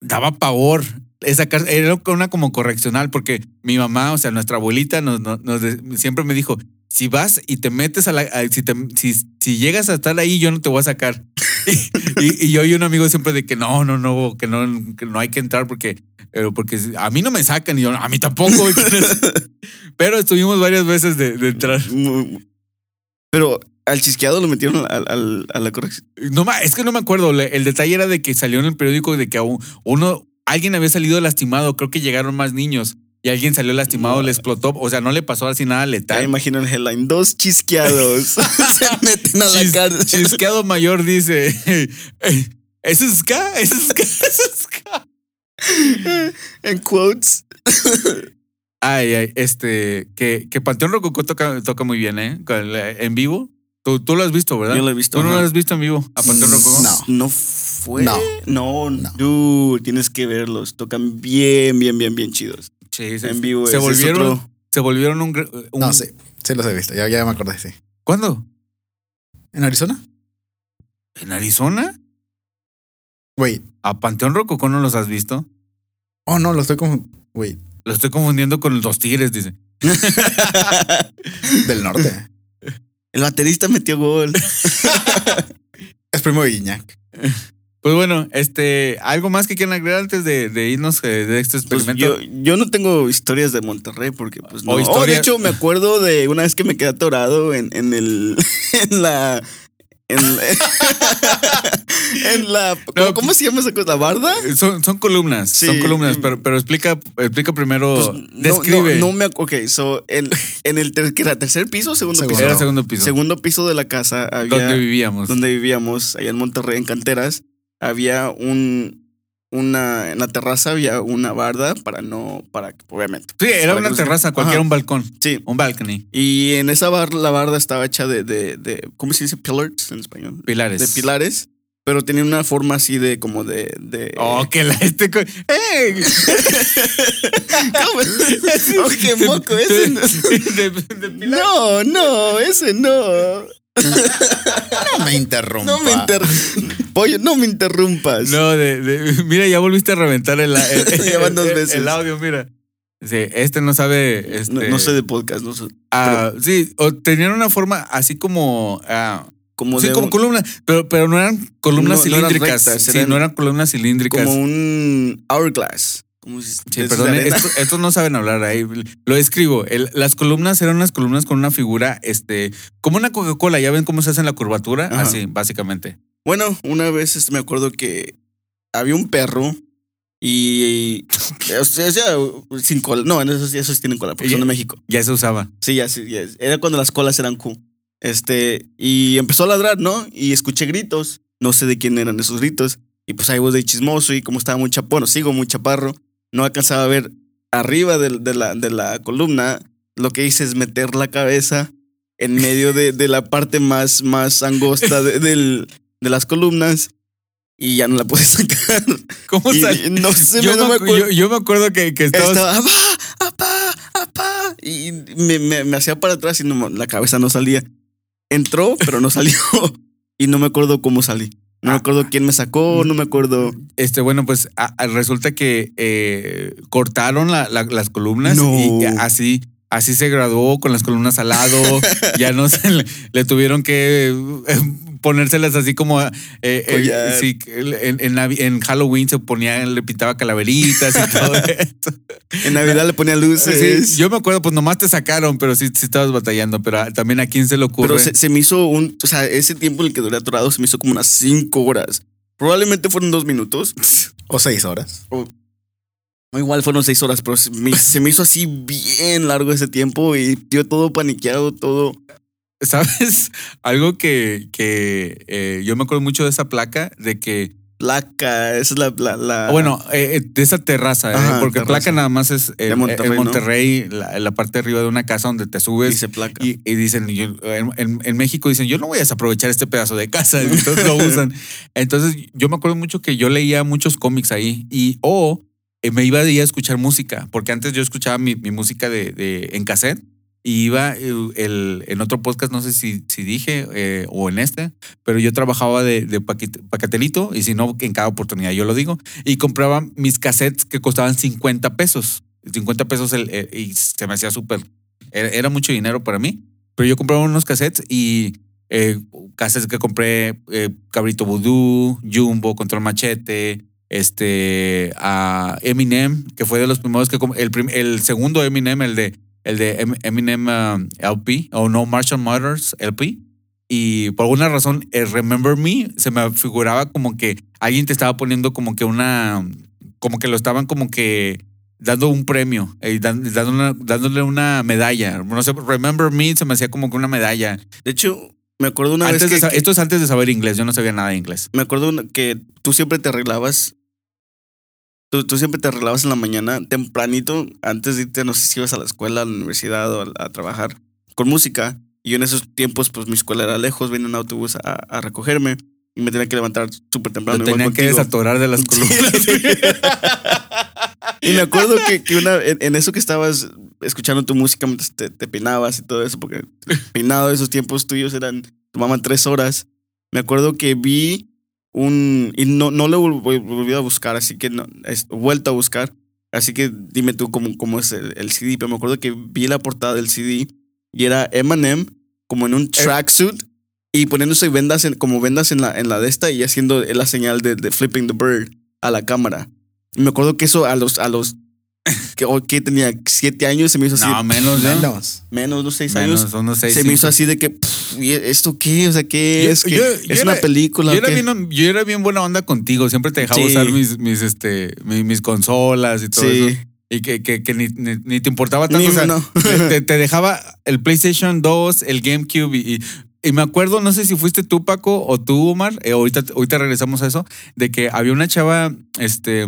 daba pavor. Esa cárcel era una como correccional porque mi mamá, o sea, nuestra abuelita nos, nos- nos de- siempre me dijo, si vas y te metes a la, a- si, te- si, si llegas a estar ahí, yo no te voy a sacar. y, y- y yo y un amigo siempre de que no, no, no, que no, que no hay que entrar porque, pero porque a mí no me sacan y yo, a mí tampoco. pero estuvimos varias veces de, de entrar. Pero al chisqueado lo metieron al- al- a la corrección. No, es que no me acuerdo. El detalle era de que salió en el periódico de que uno, alguien había salido lastimado. Creo que llegaron más niños y alguien salió lastimado, le explotó. O sea, no le pasó así nada Ya letal. imagino el headline. Dos chisqueados se meten a la Chis- cárcel. Chisqueado mayor dice: "Eh, ¿Eso es ska? ¿Eso es es ska?" en quotes. Ay, ay, este, que, que Panteón Rococó toca, toca muy bien, ¿eh? En vivo. Tú, tú lo has visto, ¿verdad? Yo lo he visto, ¿Tú no lo has visto en vivo? A Panteón Rococó. no. No fue. No. No, No. Dude, tienes que verlos. Tocan bien, bien, bien, bien chidos. Sí, sí, En vivo Se volvieron, otro. se volvieron un, No, sí, sí los he visto. Ya, ya me acordé, sí. ¿Cuándo? ¿En Arizona? ¿En Arizona? Wait. ¿A Panteón Rococó no los has visto? Oh, no, lo estoy con. Wait. Lo estoy confundiendo con los Tigres, dice. Del norte. El baterista metió gol. es primo de Guiñac. Pues bueno, este, ¿algo más que quieran agregar antes de, de irnos eh, de este Pues experimento? yo, yo no tengo historias de Monterrey porque pues no. Oh, de hecho, me acuerdo de una vez que me quedé atorado en, en el en la en, en la. ¿cómo, No, cómo se llama esa cosa? ¿La barda? Son, son columnas, Sí. son columnas, pero, pero explica, explica primero, Pues, no, describe. No, no me Ok, so, en, en el ter- tercer piso o segundo Segundo. piso. Era segundo piso, Segundo piso de la casa había. donde vivíamos. donde vivíamos, allá en Monterrey, en Canteras, había un. Una, en la terraza había una barda para no, para, obviamente. sí, era una que terraza, cualquiera un balcón, Sí, un balcony, y en esa barra, la barda estaba hecha de, de, de, ¿cómo se dice? Pillars en español. pilares. De pilares, pero tenía una forma así de, como de, de Oh, que la este. co- ¡Ey! ¿Cómo? Oh, qué moco, ese no. No, no, ese no. No me interrumpa. No me inter... Pollo, no me interrumpas. No, de, de- mira, ya volviste a reventar el, el, dos el- veces. el audio, mira. Sí, este no sabe. Este, No, no sé de podcast, no sé. ah, sí, o tenían una forma así como. ah, Como sí, de como un- columnas, pero, pero no eran columnas No- no eran cilíndricas. rectas, sí, eran no eran columnas cilíndricas. como un hourglass. Como si- Sí, perdón, esto- estos no saben hablar ahí. Lo escribo. El- las columnas eran unas columnas con una figura, este, como una Coca-Cola. ¿Ya ven cómo se hace en la curvatura? Ajá. Así, básicamente. Bueno, una vez este, me acuerdo que había un perro y. O sea, o sea, sin cola. No, en esos, esos tienen cola, porque son de México. Ya se usaba. Sí, ya, sí, ya. Era cuando las colas eran Q. Este, y empezó a ladrar, ¿no? Y escuché gritos. No sé de quién eran esos gritos. Y pues ahí voz de chismoso y como estaba muy chaparro, bueno, sigo muy chaparro, no alcanzaba a ver arriba de, de la, de la columna. Lo que hice es meter la cabeza en medio de, de la parte más, más angosta de, del- de las columnas y ya no la pude sacar. ¿Cómo no sé, yo, no me, me acu- acuerdo. yo- yo me acuerdo que, que estabas. Estaba, apá, apá, apá. Y me, me, me hacía para atrás y no, la cabeza no salía. Entró, pero no salió. Y no me acuerdo cómo salí. No me acuerdo quién me sacó, no me acuerdo. Este, bueno, pues a- a- resulta que eh, cortaron la- la- las columnas No. y así, así se graduó con las columnas al lado. ya no se le, le tuvieron que eh, ponérselas así como eh, eh, sí, en, en Navi- en Halloween se ponía, le pintaba calaveritas y todo esto. En Navidad le ponía luces. Sí, yo me acuerdo, pues nomás te sacaron, pero sí, sí estabas batallando. Pero también a quién se le ocurre. pero se, se me hizo un. O sea, ese tiempo en el que duré atorado se me hizo como unas cinco horas. Probablemente fueron dos minutos. O seis horas. O igual fueron seis horas, pero se me, se me hizo así bien largo ese tiempo y yo todo paniqueado, todo. ¿Sabes? Algo que, que eh, yo me acuerdo mucho de esa placa, de que, Placa, esa es la. la, la- bueno, eh, eh, de esa terraza, eh, porque terraza. placa nada más es De Monterrey. Monterrey, la, la parte de arriba de una casa donde te subes. dice placa. Y, y dicen, yo- en, en- en México dicen, yo no voy a desaprovechar este pedazo de casa, entonces lo usan. Entonces yo me acuerdo mucho que yo leía muchos cómics ahí y o me iba de ir a escuchar música, porque antes yo escuchaba mi, música de, de- en cassette y iba eh, el, en otro podcast, no sé si, si dije eh, o en este, pero yo trabajaba de, de y si no, en cada oportunidad yo lo digo, y compraba mis cassettes que costaban 50 pesos. 50 pesos el, y se me hacía súper era, era mucho dinero para mí, pero yo compraba unos cassettes y eh, cassettes que compré, eh, Cabrito Voodoo, Jumbo, Control Machete, este, a Eminem, que fue de los primeros que, el, prim- el segundo Eminem, el de, el de Em- Eminem um, LP, o No Marshall Matters LP. Y por alguna razón, el Remember Me se me figuraba como que alguien te estaba poniendo como que una, como que lo estaban como que dando un premio, eh, dan- dando una- dándole una medalla. No sé, Remember Me se me hacía como que una medalla. De hecho, me acuerdo una Antes vez que, esto es antes de saber inglés, yo no sabía nada de inglés. me acuerdo que tú siempre te arreglabas. Tú, tú siempre te arreglabas en la mañana, tempranito, antes de irte, no sé si ibas a la escuela, a la universidad o a, a trabajar, con música. Y yo en esos tiempos, pues mi escuela era lejos, venía un autobús a, a recogerme y me tenía que levantar súper temprano. Igual tenían que desatorar de las columnas. Y me acuerdo que, que una, en, en eso que estabas escuchando tu música mientras te, te peinabas y todo eso, porque el peinado de esos tiempos tuyos eran, tomaban tres horas. Me acuerdo que vi un, y no, no lo vol- vol- volví a buscar, así que no, es, vuelto a buscar. Así que dime tú cómo, cómo es el, el CD, pero me acuerdo que vi la portada del CD y era Eminem como en un tracksuit y poniéndose vendas en, como vendas en la, en la de esta y haciendo la señal de, de Flipping the Bird a la cámara. Y me acuerdo que eso a los, a los que, o que tenía siete años, se me hizo así. No, menos, ¿no? Menos. menos, unos seis Menos, años. unos seis, se me hizo así de que, pff, ¿y ¿esto qué? O sea, ¿qué Yo- es? ¿Qué- yo- ¿Es yo una película? Yo era, bien, yo era bien buena onda contigo. Siempre te dejaba Sí. usar mis, mis, este, mis, mis consolas y todo Sí. eso. Y que, que, que ni, ni- ni te importaba tanto. Ni- o sea, no. te, te- te dejaba el PlayStation 2, el GameCube y, y, y me acuerdo, no sé si fuiste tú, Paco, o tú, Omar, eh, ahorita, ahorita regresamos a eso, de que había una chava, este,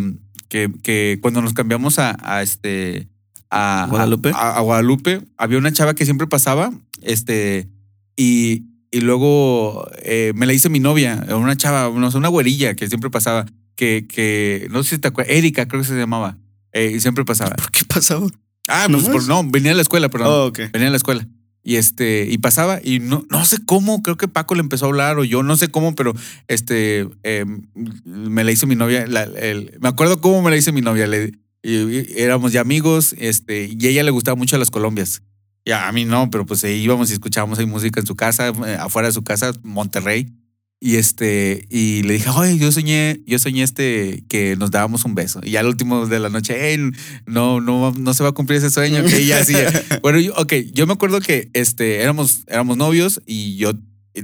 que, que cuando nos cambiamos a, a este, a ¿Guadalupe? A, a Guadalupe, había una chava que siempre pasaba, este, y, y luego eh, me la hice mi novia, una chava, no sé, una güerilla que siempre pasaba, que, que no sé si te acuerdas, Erika creo que se llamaba, eh, y siempre pasaba. ¿Por qué pasaba? Ah, ¿No pues por- no, venía a la escuela, perdón. Oh. Venía a la escuela. Y este, y pasaba, y no, no sé cómo, creo que Paco le empezó a hablar, o yo no sé cómo, pero este eh, me la hizo mi novia. la- el- me acuerdo cómo me la hizo mi novia. Le, éramos ya amigos, este, y a ella le gustaba mucho las Colombias. Y a mí no, pero pues íbamos y escuchábamos ahí música en su casa, eh, afuera de su casa, Monterrey. Y este, y le dije, oye, yo soñé, yo soñé este que nos dábamos un beso. Y ya al último de la noche, "Ey, no, no, no se va a cumplir ese sueño. Que ella así. bueno, yo, ok, yo me acuerdo que este, éramos, éramos novios y yo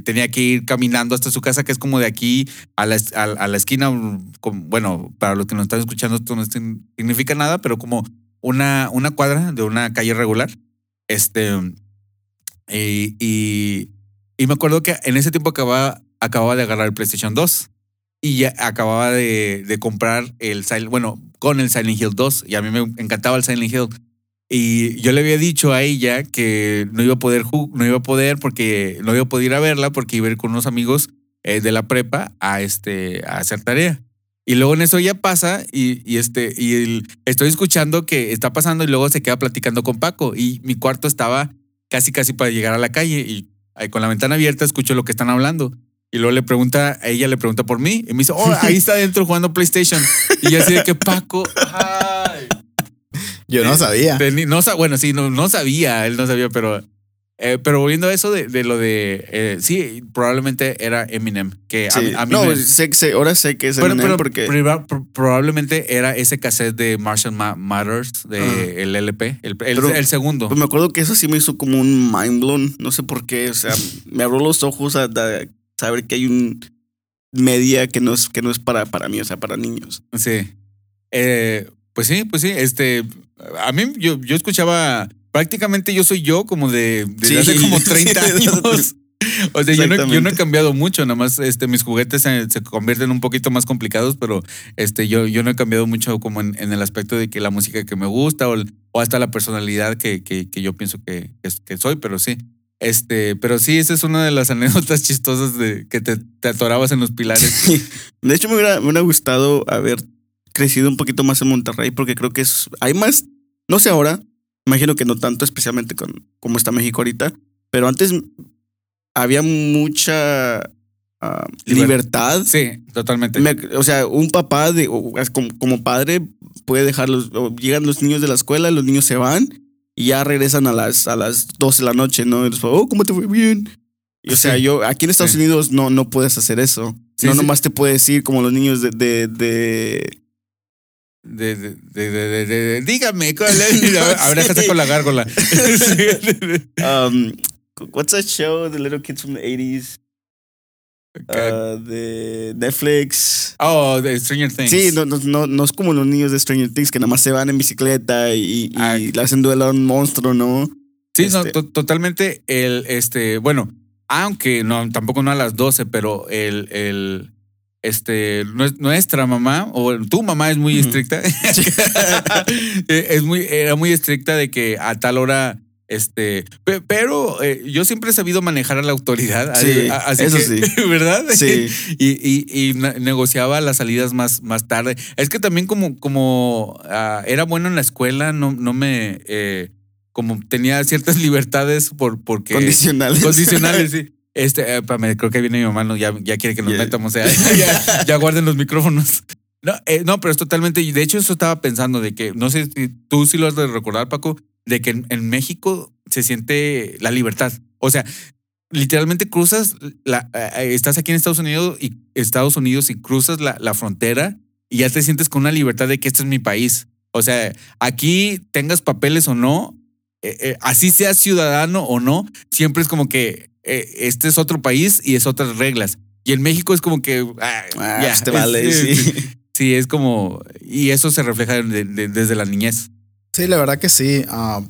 tenía que ir caminando hasta su casa, que es como de aquí a la, a, a la esquina. bueno, para los que nos están escuchando, esto no significa nada, pero como una, una cuadra de una calle regular. Este, y, y, y me acuerdo que en ese tiempo acababa, acababa de agarrar el PlayStation 2 y ya acababa de, de comprar el bueno, con el Silent Hill 2 y a mí me encantaba el Silent Hill. Y yo le había dicho a ella que no iba a poder, no iba a poder porque no iba a poder ir a verla porque iba a ir con unos amigos eh, de la prepa a, este, a hacer tarea. Y luego en eso ya pasa y, y este, y el- estoy escuchando que está pasando y luego se queda platicando con Paco y mi cuarto estaba casi casi para llegar a la calle y ahí con la ventana abierta escucho lo que están hablando. Y luego le pregunta, ella le pregunta por mí y me dice, oh, ahí está adentro jugando PlayStation. Y yo así de que Paco, ay. Yo no Eh, sabía. Teni- no, bueno, sí, no, no sabía, él no sabía, pero, eh, pero volviendo a eso de, de lo de, eh, sí, probablemente era Eminem, que a Sí. mí- a, mí no, me- sé, sé- ahora sé que es pero, Eminem pero porque... priva- pro- probablemente era ese cassette de Marshall Ma- Matters, de el LP, el, el- Pero- el segundo. Pues me acuerdo que eso sí me hizo como un mind blown. No sé por qué. O sea, me abrió los ojos a, a saber que hay un media que no es, que no es para, para mí, o sea, para niños. Sí. Eh, pues sí, pues sí. Este, a mí yo, yo escuchaba, prácticamente yo soy yo como de, Sí. hace como 30 Sí, años. O sea, yo no, yo no he cambiado mucho, nada más este, mis juguetes se, se convierten un poquito más complicados, pero este, yo, yo no he cambiado mucho como en, en el aspecto de que la música que me gusta o, o hasta la personalidad que, que, que yo pienso que, que, que soy, pero sí. Este, pero sí, esa es una de las anécdotas chistosas de que te, te atorabas en los pilares. De hecho, me hubiera, me hubiera gustado haber crecido un poquito más en Monterrey porque creo que es, hay más, no sé ahora, imagino que no tanto, especialmente con cómo está México ahorita, pero antes había mucha ah, Liber- libertad. Sí, totalmente. Me- o sea, un papá de, como, como padre puede dejarlos, llegan los niños de la escuela, los niños se van y ya regresan a las, a las 12 de la noche, ¿no? Y papás, oh, ¿cómo te fue bien? Y, o sea, Sí. yo, aquí en Estados Sí. Unidos no, no puedes hacer eso. Sí, no sí. nomás te puedes decir como los niños de, de, de- De, de, de, de- dígame, ¿cuál es? A ver, a ver, déjate con la gárgola. um, what's that show? The little kids from the 80s. Uh, de Netflix. oh, de Stranger Things. Sí, no, no, no, es como los niños de Stranger Things que nada más se van en bicicleta y, y Ah. le hacen duelo a un monstruo, ¿no? Sí, no, Este- to- totalmente. El, este, bueno, aunque no, tampoco no a las 12, pero el, el, este, nues- nuestra mamá, o tu mamá es muy estricta. Es muy, era muy estricta de que a tal hora, este, pe- pero eh, yo siempre he sabido manejar a la autoridad. Sí, así eso que- sí. ¿Verdad? Sí. Y, y, y ne- negociaba las salidas más, más tarde. Es que también como, como ah, era bueno en la escuela, no, no me, eh, como tenía ciertas libertades por, porque... Condicionales. Condicionales, sí. Este, eh, creo que viene mi mamá, no, ya, ya quiere que nos metamos, o sea, ya, ya guarden los micrófonos. No, eh, no, pero es totalmente, y de hecho eso estaba pensando de que, no sé si tú sí lo has de recordar, Paco, de que en, en México se siente la libertad. O sea, literalmente cruzas, la, eh, estás aquí en Estados Unidos y Estados Unidos y cruzas la, la frontera y ya te sientes con una libertad de que este es mi país. O sea, aquí tengas papeles o no, eh, eh, así seas ciudadano o no, siempre es como que eh, este es otro país y es otras reglas. Y en México es como que. ah, Ah, ya, pues te vale, es- sí. Sí, es como. Y eso se refleja de- de- desde la niñez. Sí, la verdad que sí. ah,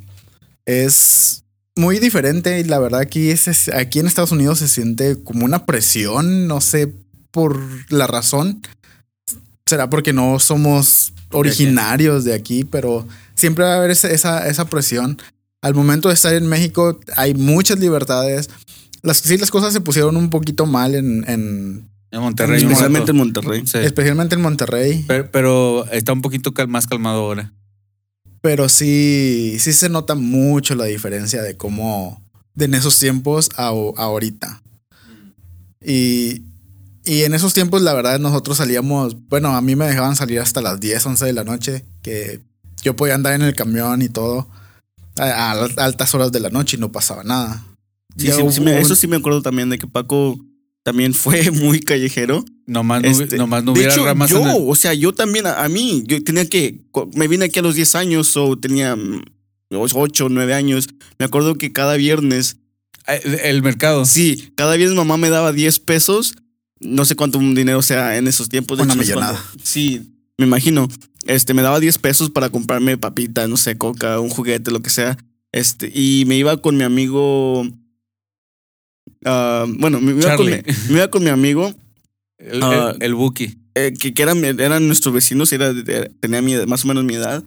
es muy diferente y la verdad aquí, es, aquí en Estados Unidos se siente como una presión, no sé por la razón. Será porque no somos originarios de aquí, pero siempre va a haber esa, esa presión. Al momento de estar en México hay muchas libertades. Las, sí, las cosas se pusieron un poquito mal en, en- En Monterrey. Especialmente en. Monterrey. Sí. especialmente en Monterrey. Pero, pero está un poquito cal- más calmado ahora. Pero sí, sí se nota mucho la diferencia de cómo, de en esos tiempos a, a ahorita. Y, y en esos tiempos, la verdad, nosotros salíamos, bueno, a mí me dejaban salir hasta las 10, 11 de la noche, que yo podía andar en el camión y todo a, a altas horas de la noche y no pasaba nada. Sí, Ya sí, sí hubo me- un- eso sí me acuerdo también de que Paco también fue muy callejero. Nomás no, Este, nomás no de hubiera hecho, ramas yo, en el- o sea, yo también, a, a mí, yo tenía que, me vine aquí a los 10 años o tenía mm, 8 o 9 años. Me acuerdo que cada viernes, el, el mercado. sí, cada viernes mamá me daba 10 pesos. No sé cuánto dinero sea en esos tiempos. de Una hecho, no sé millonada. cuánto. Sí, me imagino. Este, me daba 10 pesos para comprarme papita, no sé, coca, un juguete, lo que sea. Este, y me iba con mi amigo. Ah, bueno, me iba, con mi, Charlie. me iba con mi amigo El, el, el Buki. eh, que, que eran, eran nuestros vecinos, era, tenía mi, más o menos mi edad,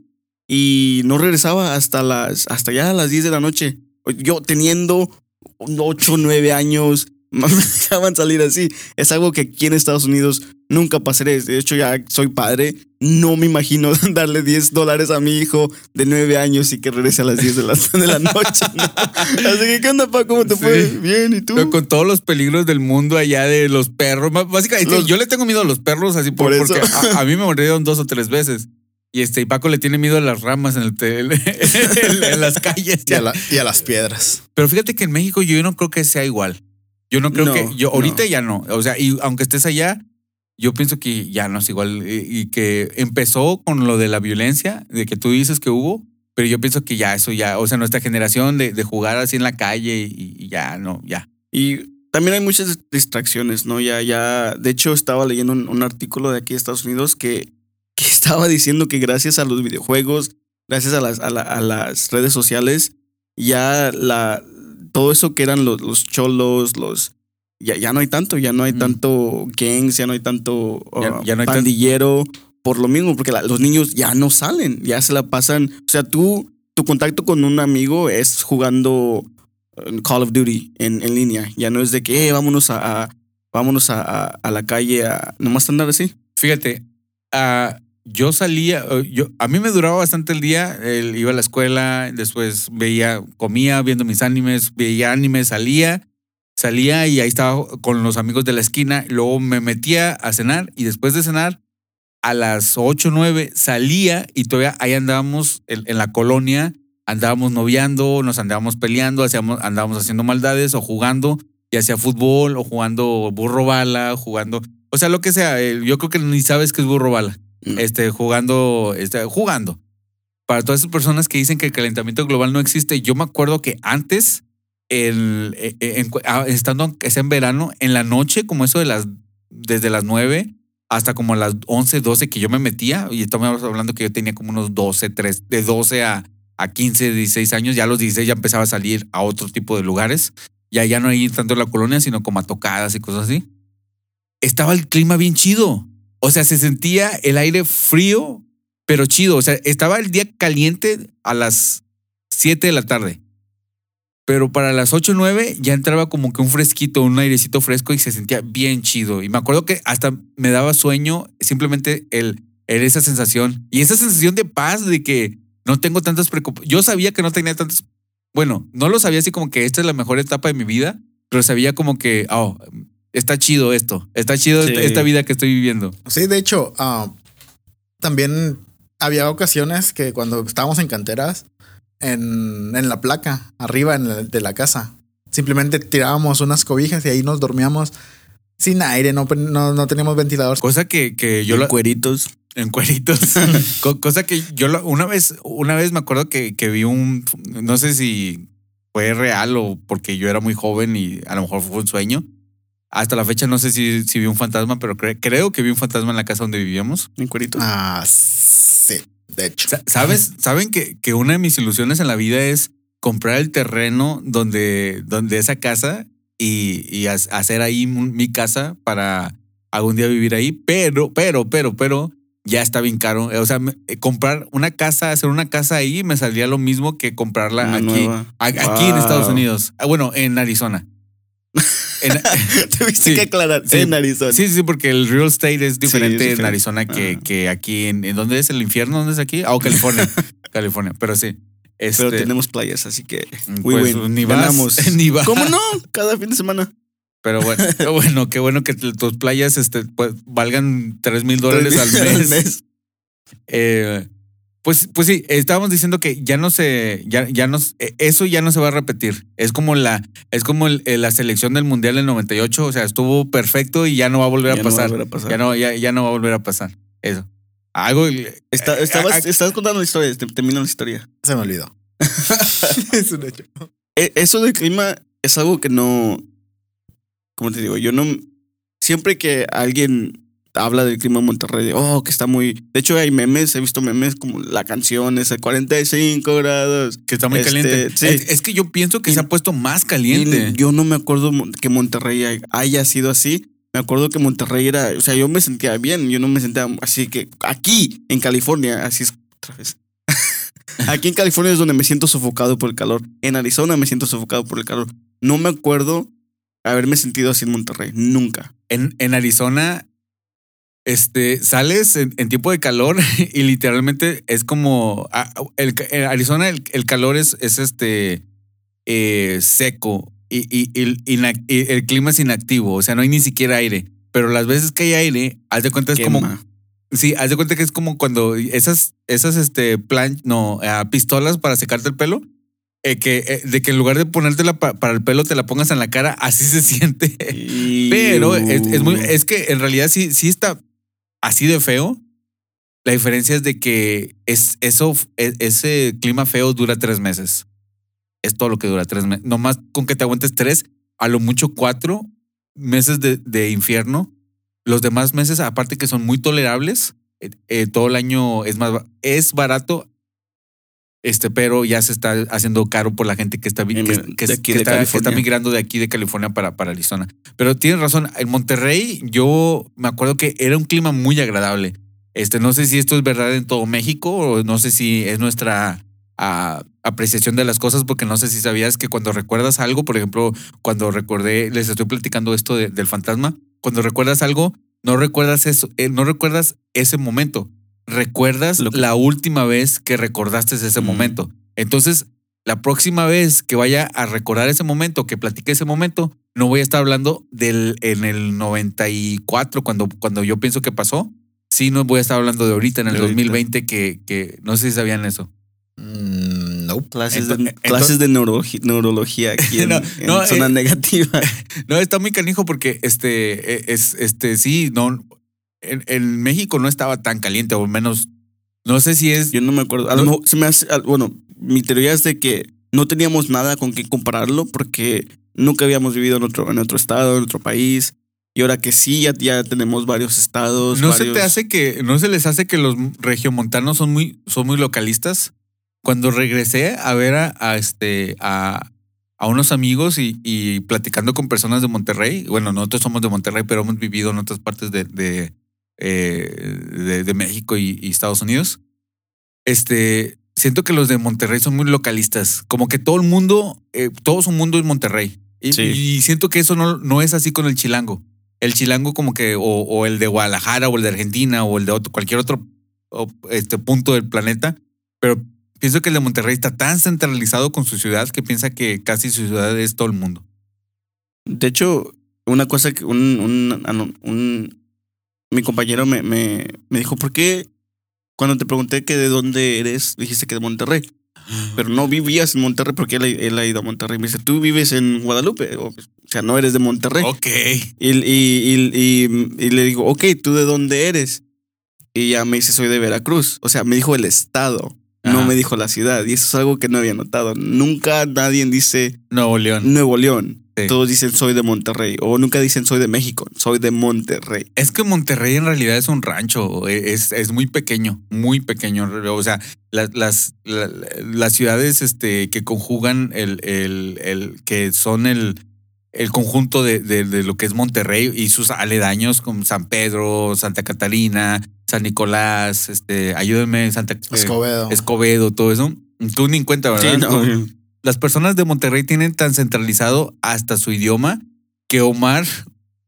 y no regresaba hasta las, hasta ya a las 10 de la noche. Yo teniendo 8, 9 años, me dejaban salir así. Es algo que aquí en Estados Unidos nunca pasaré. De hecho, ya soy padre. No me imagino darle 10 dólares a mi hijo de 9 años y que regrese a las 10 de la, de la noche. ¿no? Así que, ¿qué onda, pa? ¿Cómo te Sí. fue? Bien, ¿y tú? Pero con todos los peligros del mundo allá de los perros. Básicamente, Los- yo le tengo miedo a los perros así por, Por porque a, a mí me mordieron dos o tres veces. Y este, y Paco le tiene miedo a las ramas en, el te- en, en las calles. y, a la- y a las piedras. Pero fíjate que en México yo no creo que sea igual. Yo no creo No, que. Yo ahorita no. ya no. O sea, y aunque estés allá, yo pienso que ya no es igual. Y, y que empezó con lo de la violencia, de que tú dices que hubo. Pero yo pienso que ya eso ya, o sea, nuestra generación de, de jugar así en la calle y, ya no, ya. Y también hay muchas distracciones, ¿no? Ya, ya, de hecho estaba leyendo un, un artículo de aquí de Estados Unidos que, que estaba diciendo que gracias a los videojuegos, gracias a las, a, la- a las redes sociales, ya la, todo eso que eran los, los cholos, los... Ya, ya no hay tanto, ya no hay Mm. tanto gangs, ya no hay tanto uh, ya no hay tan- pandillero, por lo mismo, porque la- los niños ya no salen, ya se la pasan, o sea, tú, tu contacto con un amigo es jugando en Call of Duty en, en línea. Ya no es de que, eh, vámonos a, a- vámonos a, a- a la calle a nomás andar así. Fíjate, ah, yo salía, eh, yo, a mí me duraba bastante el día, el- iba a la escuela, después veía, comía viendo mis animes, veía animes, salía, salía y ahí estaba con los amigos de la esquina, luego me metía a cenar y después de cenar, a las 8 o 9 salía y todavía ahí andábamos en, en la colonia, andábamos noviando, nos andábamos peleando, hacíamos, andábamos haciendo maldades o jugando, ya sea fútbol o jugando burro bala, jugando, o sea, lo que sea, eh, yo creo que ni sabes qué es burro bala, este, jugando, este, jugando. Para todas esas personas que dicen que el calentamiento global no existe, yo me acuerdo que antes, el, eh, eh, en- ah, estando que sea en verano, en la noche, como eso de las, desde las 9 hasta como las 11, 12 que yo me metía, y estamos hablando que yo tenía como unos 12, 3, de 12 a, a 15, 16 años, ya a los 16 ya empezaba a salir a otro tipo de lugares, ya ya no ir tanto a la colonia, sino como a tocadas y cosas así. Estaba el clima bien chido. O sea, se sentía el aire frío, pero chido. O sea, estaba el día caliente a las 7 de la tarde. Pero para las 8 o 9 ya entraba como que un fresquito, un airecito fresco y se sentía bien chido. Y me acuerdo que hasta me daba sueño simplemente el, el esa sensación. Y esa sensación de paz, de que no tengo tantas preocupaciones. Yo sabía que no tenía tantas. Bueno, no lo sabía así como que esta es la mejor etapa de mi vida, pero sabía como que, oh, está chido esto, está chido Sí. esta- esta vida que estoy viviendo. Sí, de hecho, ah, también había ocasiones que cuando estábamos en canteras, en, en la placa, arriba en la- de la casa, simplemente tirábamos unas cobijas y ahí nos dormíamos sin aire, no, no, no teníamos ventiladores. Cosa que, que yo En cueritos. en cueritos. Co- cosa que yo lo- una vez, una vez me acuerdo que, que vi un, no sé si fue real o porque yo era muy joven y a lo mejor fue un sueño. Hasta la fecha no sé si, si vi un fantasma, pero cre- creo que vi un fantasma en la casa donde vivíamos. En cueritos. Ah, sí, de hecho. Sa- ¿Sabes? ¿Saben que, que una de mis ilusiones en la vida es comprar el terreno donde, donde esa casa y, y ha- hacer ahí mi casa para algún día vivir ahí? Pero, pero, pero, pero ya está bien caro. O sea, eh, comprar una casa, hacer una casa ahí me saldría lo mismo que comprarla Una aquí, nueva. aquí en. Estados Unidos. Ah, Bueno, en Arizona. En- Tuviste Sí. que aclarar. Sí. En Arizona. Sí, sí, porque el real estate es diferente, en diferente. Arizona que, que aquí. En, ¿en ¿Dónde es el infierno? ¿Dónde es aquí? Ah, o California. California, pero sí. Este, Pero tenemos playas, así que. pues, win-win. ni vas, Ganamos. ni vas. ¿Cómo no? Cada fin de semana. Pero bueno, qué bueno, qué bueno que tus playas este, pues, valgan 3 mil dólares al mes. Eh, pues, pues sí, estábamos diciendo que ya no se, ya, ya no, eh, eso ya no se va a repetir. Es como la, es como el- eh, la selección del mundial del 98, o sea, estuvo perfecto y ya no va a volver, Ya a, no va a pasar. volver a pasar. Ya no, ya, ya no va a volver a pasar. Eso. Algo. Está- eh, estabas, estabas contando la historia. te- Termina la historia. Se me olvidó. es un hecho. E- Eso del clima es algo que no. ¿Cómo te digo? Yo no. Siempre que alguien habla del clima en Monterrey, de, oh, que está muy. De hecho, hay memes, he visto memes como la canción, ese 45 grados. que está muy Este, caliente. sí. Es, es que yo pienso que Y- se ha puesto más caliente. yo no me acuerdo que Monterrey hay- haya sido así. Me acuerdo que Monterrey era, o sea, yo me sentía bien, yo no me sentía así que aquí en California, así es otra vez. aquí en California es donde me siento sofocado por el calor. En Arizona me siento sofocado por el calor. No me acuerdo haberme sentido así en Monterrey, nunca. En, en Arizona, este, sales en, en tiempo de calor y literalmente es como. ah, el, en Arizona el, el calor es, es este eh, seco y, y- y- el clima es inactivo, o sea, no hay ni siquiera aire. Pero las veces que hay aire, haz de cuenta es como. Sí, haz de cuenta que es como cuando esas, esas este, plan, no, ah, pistolas para secarte el pelo. eh, que, eh, de que en lugar de ponértela pa- para el pelo te la pongas en la cara, así se siente. Pero es, es muy, es que en realidad sí, sí está así de feo. La diferencia es de que es, eso, e- ese clima feo dura tres meses. Es todo lo que dura tres meses. Nomás con que te aguantes tres, a lo mucho cuatro meses de, de infierno. Los demás meses, aparte que son muy tolerables, eh, eh, todo el año es más es barato. Este, pero ya se está haciendo caro por la gente que está, que, de que- aquí que de está, que está California. migrando de aquí de California para, para Arizona. Pero tienes razón, en Monterrey yo me acuerdo que era un clima muy agradable. Este, no sé si esto es verdad en todo México o no sé si es nuestra ah, apreciación de las cosas, porque no sé si sabías que cuando recuerdas algo, por ejemplo, cuando recordé, les estoy platicando esto de- del fantasma, cuando recuerdas algo, no recuerdas eso, eh, no recuerdas ese momento, recuerdas Lo que- la última vez que recordaste ese Mm. momento. Entonces, la próxima vez que vaya a recordar ese momento, que platique ese momento, no voy a estar hablando del en el 94, cuando, cuando yo pienso que pasó. Sí, no voy a estar hablando de ahorita, en el De ahorita. 2020, que, que no sé si sabían eso. Mm, no. Clases, de, clases de neurología aquí en, No, en no, zona eh, negativa. No, está muy canijo porque este, eh, es, este, sí, no, en, en México no estaba tan caliente, o al menos, no sé si es, Yo no me acuerdo. A lo No- mejor se me hace. Bueno, mi teoría es de que no teníamos nada con qué compararlo porque nunca habíamos vivido en otro, en otro estado, en otro país. Y ahora que sí, ya, ya tenemos varios estados. no se te hace que, no se les hace que los regiomontanos son muy, son muy localistas. Cuando regresé a ver a, a este, a, a unos amigos y, y platicando con personas de Monterrey, bueno, nosotros somos de Monterrey, pero hemos vivido en otras partes de, de, eh, de, de México y, y Estados Unidos. Este, siento que los de Monterrey son muy localistas, como que todo el mundo, eh, todo su mundo es Monterrey. Y, Sí. y siento que eso no, no es así con el chilango. El chilango como que, o, o el de Guadalajara, o el de Argentina, o el de otro, cualquier otro o, este punto del planeta, pero pienso que el de Monterrey está tan centralizado con su ciudad que piensa que casi su ciudad es todo el mundo. De hecho, una cosa que un, un, un- mi compañero me, me, me dijo, ¿por qué cuando te pregunté que de dónde eres, dijiste que de Monterrey? Pero no vivías en Monterrey porque él, él ha ido a Monterrey. Me dice, ¿tú vives en Guadalupe? O, sea, no eres de Monterrey. Ok. Y, y, y, y- y le digo, ok, ¿tú de dónde eres? Y ya me dice, soy de Veracruz. O sea, me dijo el estado, no me dijo la ciudad. Y eso es algo que no había notado. Nunca nadie dice Nuevo León. Nuevo León. Sí. Todos dicen soy de Monterrey. O nunca dicen soy de México, soy de Monterrey. Es que Monterrey en realidad es un rancho, e, es, es muy pequeño, muy pequeño. O sea, las, las, la- las ciudades este, que conjugan el, el, el que son el, el conjunto de, de- de lo que es Monterrey y sus aledaños como San Pedro, Santa Catalina, San Nicolás, este, ayúdenme, Santa eh, Escobedo. Escobedo, todo eso. Tú ni en cuenta, ¿verdad? Sí, no. Las personas de Monterrey tienen tan centralizado hasta su idioma que Omar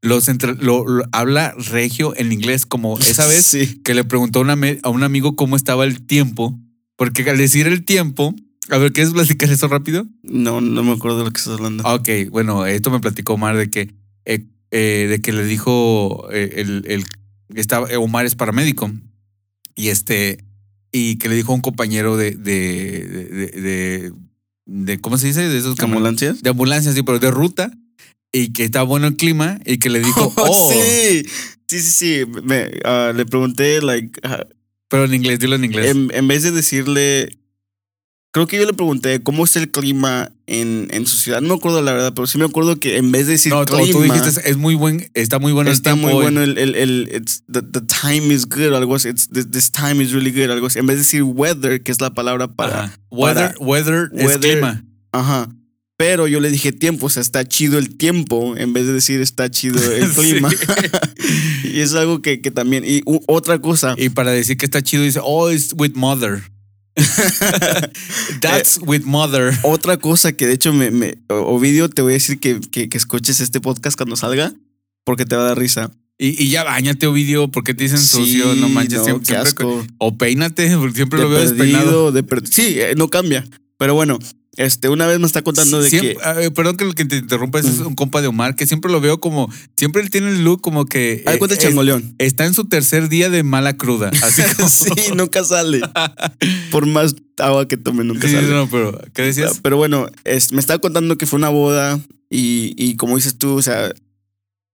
lo, centra- lo- lo- habla regio en inglés, como esa vez Sí. que le preguntó a, una me- a un amigo cómo estaba el tiempo, porque al decir el tiempo, a ver, ¿quieres platicar eso rápido? No, no me acuerdo de lo que estás hablando. Ok, bueno, esto me platicó Omar de que, eh, eh, de que le dijo eh, el, el estaba, Omar es paramédico y este y que le dijo a un compañero de de, de, de- de- de- ¿cómo se dice? De esos ¿Ambulancias? de ambulancia, sí, pero de ruta y que estaba bueno el clima y que le dijo, oh, sí. Sí, sí, sí. Me, ah, le pregunté, like, ah, pero en inglés, dilo en inglés. en, en vez de decirle, creo que yo le pregunté cómo es el clima en, en su ciudad. No me acuerdo la verdad, pero sí me acuerdo que en vez de decir no, clima, tú dijiste es muy buen, está muy bueno está el tiempo muy hoy". bueno el, el, el it's, the, the time is good, algo así. It's, this, time is really good, algo así. En vez de decir weather, que es la palabra para, Ajá. Weather, weather, es clima. Ajá. Pero yo le dije tiempo, o sea, está chido el tiempo, en vez de decir está chido el clima. y es algo que, que también. Y u- otra cosa. Y para decir que está chido dice, oh, it's with mother. That's with mother. Otra cosa que de hecho me, me Ovidio, te voy a decir que, que, que escuches este podcast cuando salga, porque te va a dar risa. Y, y ya bañate, Ovidio, porque te dicen sucio, no manches. no, siempre, siempre- asco. o peínate, porque siempre De lo veo despeinado. perdido, de per- Sí, eh, no cambia. Pero bueno, este, una vez me está contando de Siempre- que. eh, perdón que, que te interrumpa, es un compa de Omar, que siempre lo veo como, siempre él tiene el look como que Haz eh, cuenta es- changoleón. está en su tercer día de mala cruda. Así como, sí, nunca sale. Por más agua que tome, nunca Sí, sale. no, pero, ¿qué decías? Pero bueno, es, me estaba contando que fue una boda y, y como dices tú, o sea,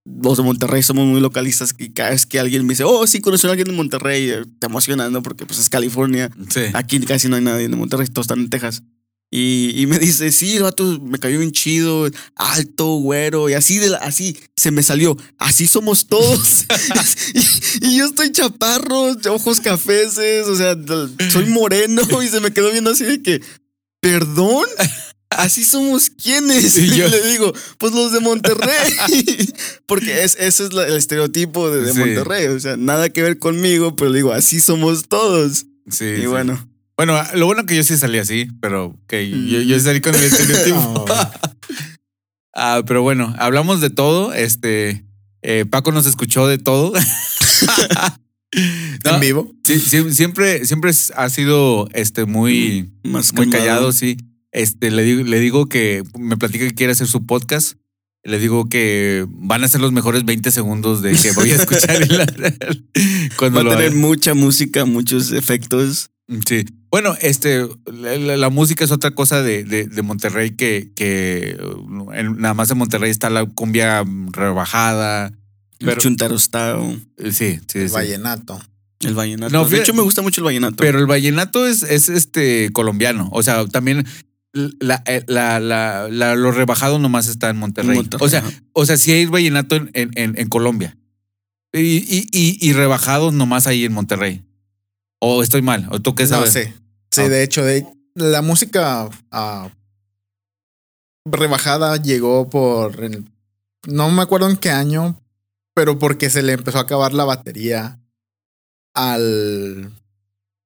los de Monterrey somos muy localistas y cada vez que alguien me dice, oh, sí, conocí a alguien de Monterrey, eh, te emociona, ¿no? Porque pues es California. Sí. Aquí casi no hay nadie de Monterrey, todos están en Texas. Y, y me dice, sí, el vato me cayó bien chido, alto, güero, y así, de la- así se me salió. Así somos todos. y, y yo estoy chaparro, ojos cafeces, o sea, soy moreno y se me quedó viendo así de que, ¿perdón? Así somos quienes. Y Y, yo- le digo, pues los de Monterrey. Porque es, ese es la- el estereotipo de, de Sí. Monterrey. O sea, nada que ver conmigo, pero digo, así somos todos. Sí, y sí. bueno. Bueno, lo bueno que yo sí salí así, pero que yo, yo salí con el estereotipo. Ah, pero bueno, hablamos de todo. Este eh, Paco nos escuchó de todo. No, En vivo. sí, sí, siempre, siempre ha sido este muy, Más muy calmado. callado, sí. Este, le digo, le digo que me platica que quiere hacer su podcast. Le digo que van a ser los mejores 20 segundos de que voy a escuchar cuando Va a tener haga. mucha música, muchos efectos. Sí. Bueno, este, la, la- la música es otra cosa de, de, de Monterrey que, que en- nada más en Monterrey está la cumbia rebajada. Pero, el chuntarostao, eh, sí, sí, El sí. vallenato. el vallenato. No, de fíjate- hecho, me gusta mucho el vallenato. Pero el vallenato es, es este colombiano. O sea, también la, eh, la, la, la- lo rebajado nomás está en Monterrey. Monterrey, O sea, ajá. o sea, sí hay vallenato en, en, en- en Colombia. Y, y, y, y rebajados nomás ahí en Monterrey. O estoy mal, o tú qué No, sabes. sí. Sí, Ah. de hecho, de, la música ah, rebajada llegó por. el- no me acuerdo en qué año, pero porque se le empezó a acabar la batería al.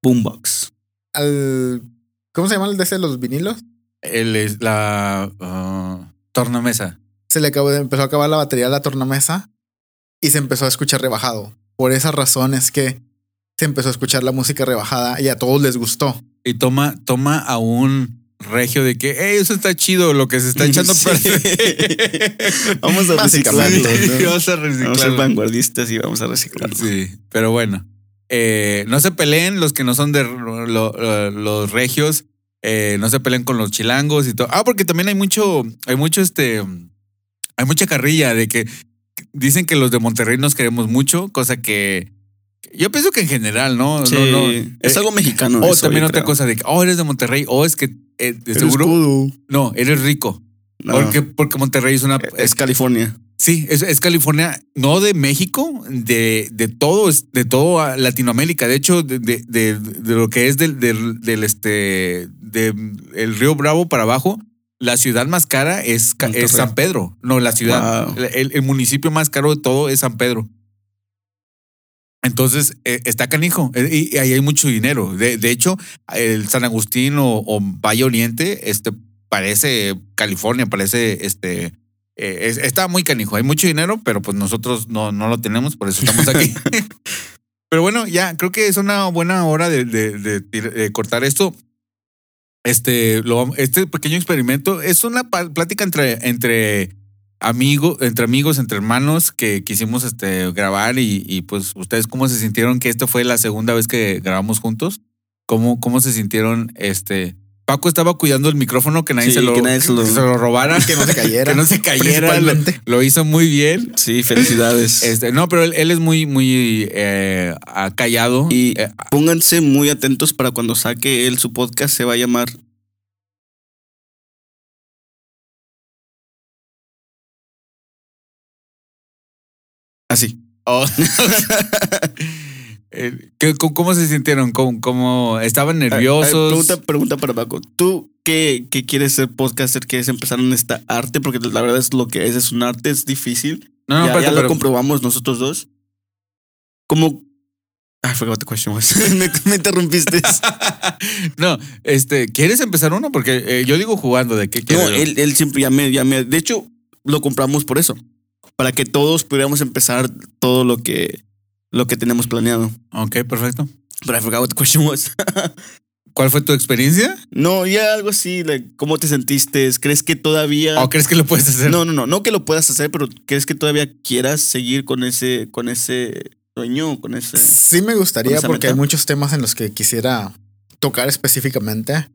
Boombox. al ¿Cómo se llama el de ese, los vinilos? El, la ah, tornamesa. Se le acabó, empezó a acabar la batería a la tornamesa y se empezó a escuchar rebajado. Por esas razones que se empezó a escuchar la música rebajada y a todos les gustó. Y toma, toma a un regio de que "Ey, eso está chido, lo que se está echando a Sí. perder". Vamos a reciclarlo. Sí, ¿no? vamos a Vamos a ser reciclarlo. vanguardistas y vamos a reciclarlo. Sí, pero bueno. Eh, no se peleen los que no son de lo- lo- los regios. eh, no se peleen con los chilangos y todo. Ah, porque también hay mucho, hay mucho este. hay mucha carrilla de que dicen que los de Monterrey nos queremos mucho, cosa que yo pienso que en general, ¿no? Sí, no, no. es Eh, algo mexicano. O eso, también otra creo. cosa de que, oh, eres de Monterrey, o es que eh, de Eres seguro. No, eres rico. No, Porque, porque Monterrey es una. es California. Sí, es, es California, no de México, de, de todo, es- de toda Latinoamérica. De hecho, de, de, de- de lo que es del, del, del, este, de el río Bravo para abajo, la ciudad más cara es, San Pedro. No, la ciudad, Wow. el, el municipio más caro de todo es San Pedro. Entonces, eh, está canijo eh, y, ahí hay mucho dinero. De, de hecho, el San Agustín o, o Valle Oriente, este, parece California, parece este. eh, es- está muy canijo, hay mucho dinero, pero pues nosotros no, no lo tenemos, por eso estamos aquí. pero bueno, ya creo que es una buena hora de, de- de tir- de cortar esto. Este, lo, este pequeño experimento es una plática entre, entre amigos, entre amigos, entre hermanos que quisimos este, grabar y, y, pues ustedes cómo se sintieron que esta fue la segunda vez que grabamos juntos. ¿Cómo, cómo se sintieron? Este, Paco estaba cuidando el micrófono que nadie, Sí, se, lo, que nadie se lo- se lo robara. Que no se cayera. que no se cayera. Lo, hizo muy bien. Sí, felicidades. Este, no, pero él, él es muy, muy eh, callado. y Eh, pónganse muy atentos para cuando saque él su podcast, se va a llamar oh. Eh, ¿qué- cómo, se sintieron? ¿Cómo, cómo- estaban Ah, ah, nerviosos? Pregunta, pregunta para Paco. ¿Tú qué, qué quieres ser podcaster? ¿Quieres empezar en esta arte? Porque la verdad es lo que es, es un arte, es difícil. no, no, ya, ya lo pero- comprobamos nosotros dos. ¿Cómo? I forgot the question was. me, me interrumpiste. no, este, ¿quieres empezar uno? Porque eh, yo digo jugando de qué no, quieres. él, él siempre ya me, ya me. De hecho, lo compramos por eso. Para que todos pudiéramos empezar todo lo que, lo que tenemos planeado. Ok, perfecto. Pero I forgot what the question was. ¿Cuál fue tu experiencia? no, ya algo así. like, ¿Cómo te sentiste? ¿Crees que todavía.? ¿O crees que lo puedes hacer? No, no, no, no que lo puedas hacer, pero ¿crees que todavía quieras seguir con ese, con ese sueño, con ese? Sí me ¿Con gustaría porque meta? hay muchos temas en los que quisiera tocar específicamente.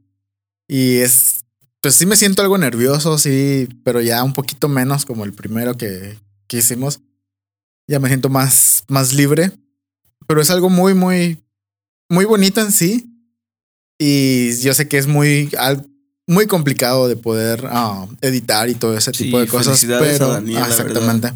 Y es, pues sí me siento algo nervioso, sí, pero ya un poquito menos como el primero que, que hicimos. Ya me siento más, más libre. Pero es algo muy, muy, muy bonito en sí. Y yo sé que es muy, muy complicado de poder ah, editar y todo ese Sí, tipo de cosas. Pero Daniel, ah, exactamente.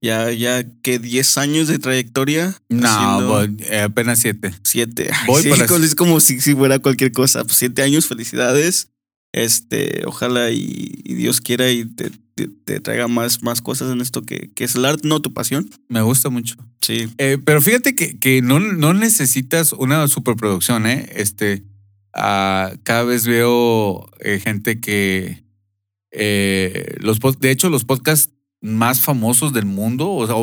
Ya, ya que 10 años de trayectoria. No, haciendo voy, eh, apenas siete. siete. Ay, voy sí, para- como- es como si, si fuera cualquier cosa. Pues siete años, felicidades. Este, ojalá y, y Dios quiera y te, te- te traiga más, más cosas en esto que, que es el arte, no tu pasión. Me gusta mucho. Sí. Eh, pero fíjate que, que no, no necesitas una superproducción, ¿eh? Este, ah, cada vez veo eh, gente que, eh, los, de hecho, los podcasts más famosos del mundo, o sea,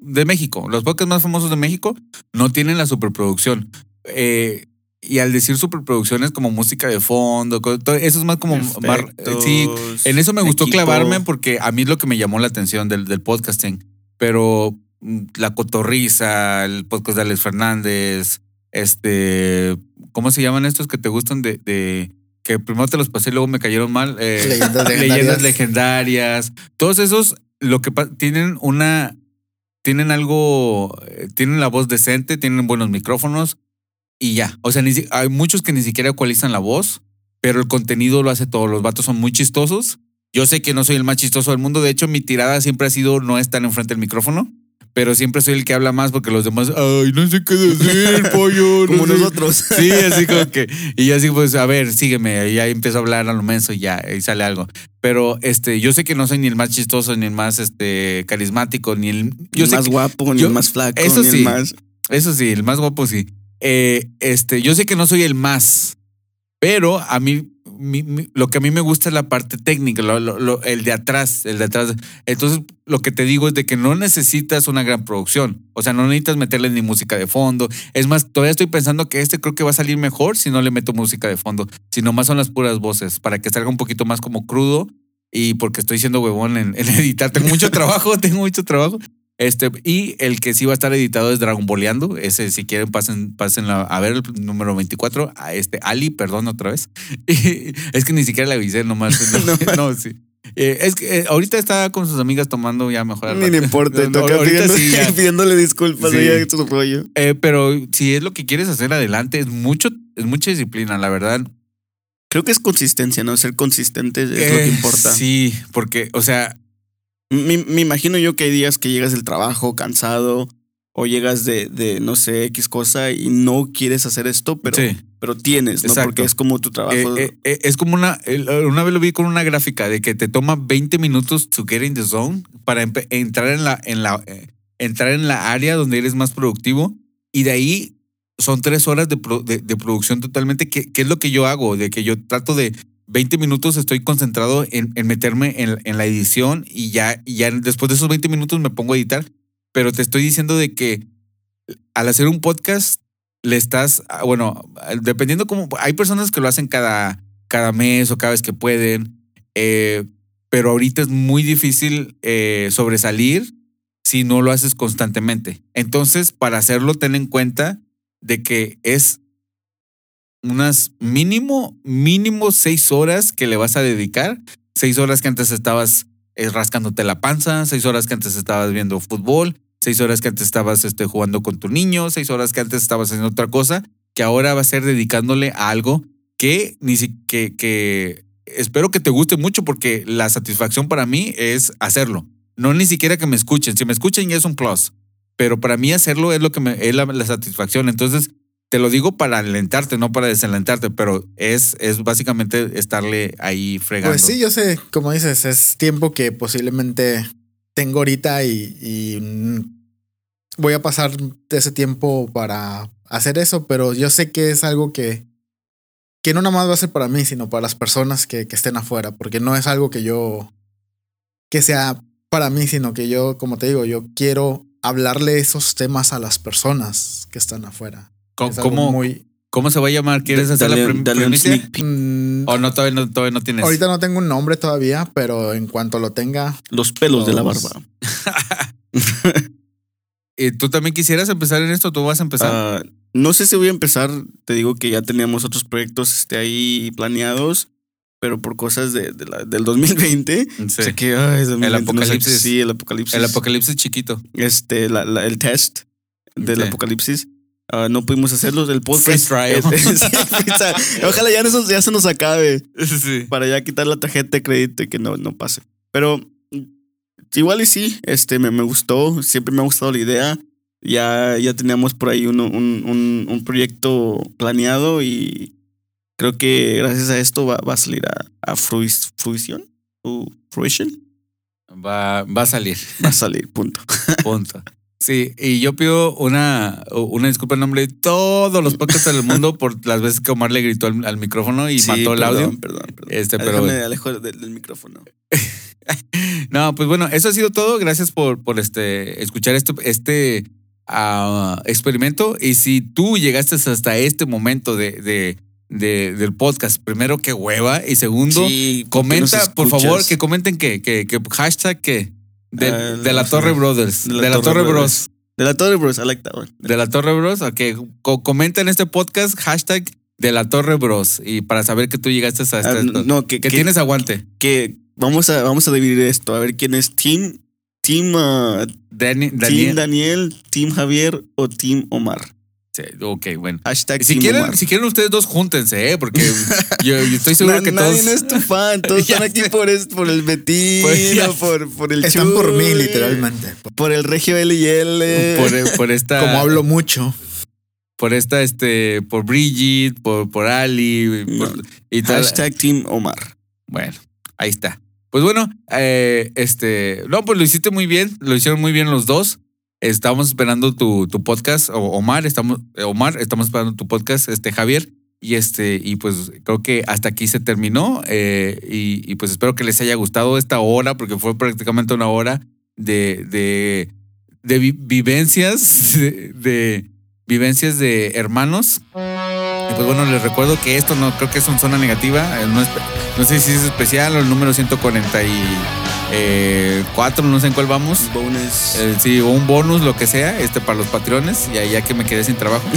de México, los podcasts más famosos de México no tienen la superproducción. Eh, y al decir superproducciones como música de fondo, todo eso es más como... más- sí, Efectos, en eso me gustó equipo. clavarme porque a mí es lo que me llamó la atención del, del podcasting. Pero mm, la cotorriza, el podcast de Alex Fernández, este, ¿cómo se llaman estos que te gustan de, de que primero te los pasé y luego me cayeron mal? Eh, Leyendas legendarias. leyendas legendarias. Todos esos, lo que tienen una, tienen algo, eh, tienen la voz decente, tienen buenos micrófonos y ya. O sea, ni hay muchos que ni siquiera ecualizan la voz, pero el contenido lo hace todo. Los vatos son muy chistosos. Yo sé que no soy el más chistoso del mundo. De hecho, mi tirada siempre ha sido no estar enfrente del micrófono, pero siempre soy el que habla más porque los demás, ay, no sé qué decir, pollo. no Como sé". nosotros. Sí, así como que. Y yo así, pues, a ver, sígueme. Y ya empiezo a hablar a lo menso y ya, y sale algo. Pero este, yo sé que no soy ni el más chistoso, ni el más este carismático, ni el. Yo el sé más que- guapo, ni yo- el más flaco, eso ni sí. el más. Eso sí, el más guapo sí. Eh, este, yo sé que no soy el más, pero a mí, mi- mi- lo que a mí me gusta es la parte técnica, lo- lo- lo- el de atrás, el de atrás. Entonces, lo que te digo es de que no necesitas una gran producción. O sea, no necesitas meterle ni música de fondo. Es más, todavía estoy pensando que este creo que va a salir mejor si no le meto música de fondo. Si nomás son las puras voces, para que salga un poquito más como crudo. Y porque estoy siendo huevón en, en editar. Tengo mucho trabajo, tengo mucho trabajo. Este, y el que sí va a estar editado es Dragon Boleando. Ese, si quieren, pasen, pasen a, a ver el número 24. A este Ali, perdón, otra vez. es que ni siquiera le avisé nomás. No, no, sí. Eh, es que eh, ahorita está con sus amigas tomando ya mejor. Ni le importa, No, toca pidiendo- sí pidiéndole disculpas Sí. ella, su rollo. Eh, pero si es lo que quieres hacer adelante, es mucho, es mucha disciplina, la verdad. Creo que es consistencia, ¿no? Ser consistente es lo que importa. Sí, porque, o sea, Me, me imagino yo que hay días que llegas del trabajo cansado o llegas de, de, no sé, X cosa y no quieres hacer esto, pero, sí. pero tienes, ¿no? Exacto. Porque es como tu trabajo. Eh, eh, eh, es como una, una vez lo vi con una gráfica de que te toma 20 minutos to get in the zone para entrar en la, en la, eh, entrar en la área donde eres más productivo y de ahí son tres horas de, pro- de, de producción totalmente, que, que es lo que yo hago, de que yo trato de 20 minutos estoy concentrado en, meterme en, en la edición y ya, y ya después de esos 20 minutos me pongo a editar, pero te estoy diciendo de que al hacer un podcast le estás, ah, bueno, dependiendo cómo, hay personas que lo hacen cada, cada mes o cada vez que pueden, eh, pero ahorita es muy difícil eh, sobresalir si no lo haces constantemente. Entonces, para hacerlo, ten en cuenta de que es unas mínimo, mínimo seis horas que le vas a dedicar, seis horas que antes estabas eh, rascándote la panza, seis horas que antes estabas viendo fútbol, seis horas que antes estabas este, jugando con tu niño, seis horas que antes estabas haciendo otra cosa, que ahora va a ser dedicándole a algo que ni que, que espero que te guste mucho porque la satisfacción para mí es hacerlo. No ni siquiera que me escuchen. Si me escuchen ya es un plus. Pero para mí hacerlo es lo que me es la satisfacción. Entonces, te lo digo para alentarte, no para desalentarte, pero es, es básicamente estarle ahí fregando. Pues sí, yo sé, como dices, es tiempo que posiblemente tengo ahorita y, mm, voy a pasar ese tiempo para hacer eso, pero yo sé que es algo que, que no nada más va a ser para mí, sino para las personas que, que estén afuera, porque no es algo que yo, que sea para mí, sino que yo, como te digo, yo quiero hablarle esos temas a las personas que están afuera. ¿Cómo, Es algo cómo, muy, cómo se va a llamar? ¿Quieres hacer la prim- dale un primicia? sneak peek. mm, ¿O no todavía, no todavía no tienes? ahorita no tengo un nombre todavía, pero en cuanto lo tenga, Los pelos de la Los- barba. Eh, ¿Tú también quisieras empezar en esto? ¿Tú vas a empezar? Ah, no sé si voy a empezar. Te digo que ya teníamos otros proyectos este, ahí planeados, pero por cosas de, de la- del 2020. sí. Sé que ay, 2020, no sé, apocalipsis. sí, el apocalipsis. El apocalipsis chiquito. este, la- la- el test del apocalipsis. Ah, no pudimos hacerlo del. Free trial. Trial. Ojalá ya, se nos acabe Sí. para ya quitar la tarjeta de crédito y que no, no pase. Pero igual y sí, este, me, me gustó, siempre me ha gustado la idea. Ya, ya teníamos por ahí uno- un, un, un proyecto planeado y creo que gracias a esto va, va a salir a, a fruis- fruición. fruition. Va, va a salir. Va a salir, punto. Punto. Sí, y yo pido una, una disculpa en nombre de todos los podcasts del mundo por las veces que Omar le gritó al, al micrófono y Sí, mató el perdón, audio. Perdón, perdón. Este, pero- Déjame alejo del, del micrófono. No, pues bueno, eso ha sido todo. Gracias por, por este, escuchar este, este experimento. Y si tú llegaste hasta este momento de, de, de- del podcast, primero que hueva y segundo, Sí, ¿por qué comenta, por favor, que comenten que, que, que hashtag que de, Ah, de la Torre. Brothers, de la, Torre, Bros. De la Torre Bros. I like that one. De la Torre Bros. Ok, co- comenta en este podcast hashtag de la Torre Bros. Y para saber que tú llegaste hasta Ah, esto. no, que, que que- tienes aguante. que vamos a, vamos a dividir esto. A ver quién es Team, Team, ah, Dani- Team Daniel. Daniel, Team Javier o Team Omar. Sí, ok, bueno. Hashtag Si Team quieren, Omar. si quieren ustedes dos, júntense, ¿eh? Porque yo, yo estoy seguro Na- que nadie todos... no es tu fan, todos están aquí por, el Betín, Pues por, por el están por mí, literalmente. Por el Regio L y L. Por, por esta... Como hablo mucho. Por esta, este... Por Bridget, por, por Ali. por- y tal. Hashtag Team Omar. Bueno, ahí está. Pues bueno, eh, este... No, pues lo hiciste muy bien. Lo hicieron muy bien los dos. Estamos esperando tu, tu podcast. Omar, estamos... eh, Omar, estamos esperando tu podcast, este, Javier. Y este, y pues creo que hasta aquí se terminó. eh, y, pues espero que les haya gustado esta hora, porque fue prácticamente una hora de, de, de vi- vivencias, de, de vivencias de hermanos. Y pues bueno, les recuerdo que esto no creo que es una zona negativa. eh, No, es- no sé si es especial o el número 140 y eh, cuatro, no sé en cuál vamos. Bonus. Eh, sí, o un bonus, lo que sea, este para los patrones, ya, ya que me quedé sin trabajo.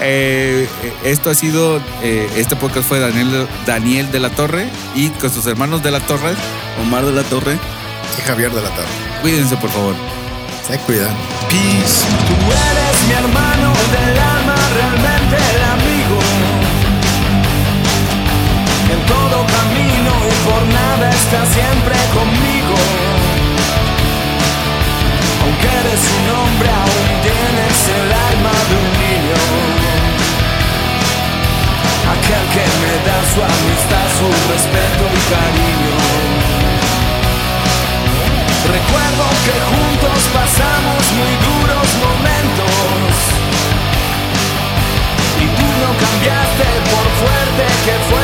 Eh, esto ha sido, eh, este podcast fue Daniel, Daniel de la Torre y con sus hermanos de la Torre. Omar de la Torre. Y Javier de la Torre. Cuídense, por favor. Se cuidan. Peace. Tú eres mi hermano del está siempre conmigo. Aunque eres un hombre, aún tienes el alma de un niño. Aquel que me da su amistad, su respeto y cariño. Recuerdo que juntos pasamos muy duros momentos Y tú no cambiaste por fuerte que fueron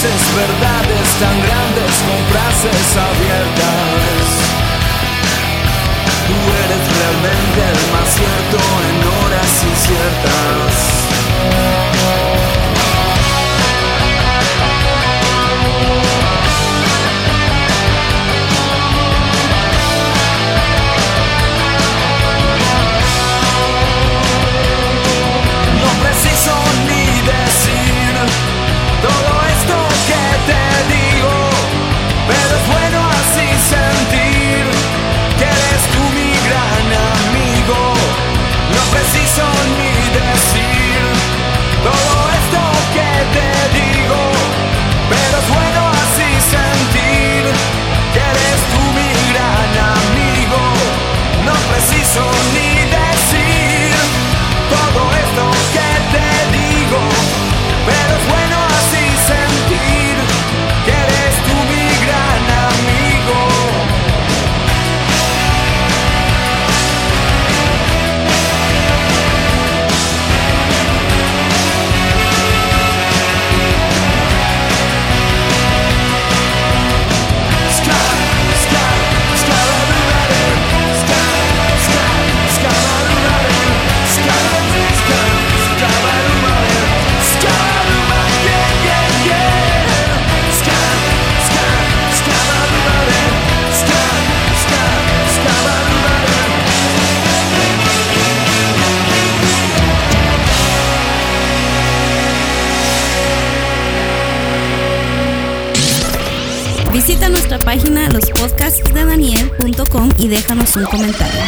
dices verdades tan grandes con frases abiertas. Tú eres realmente el más cierto en horas inciertas. Visita nuestra página lospodcastsdedaniel.com y déjanos un comentario.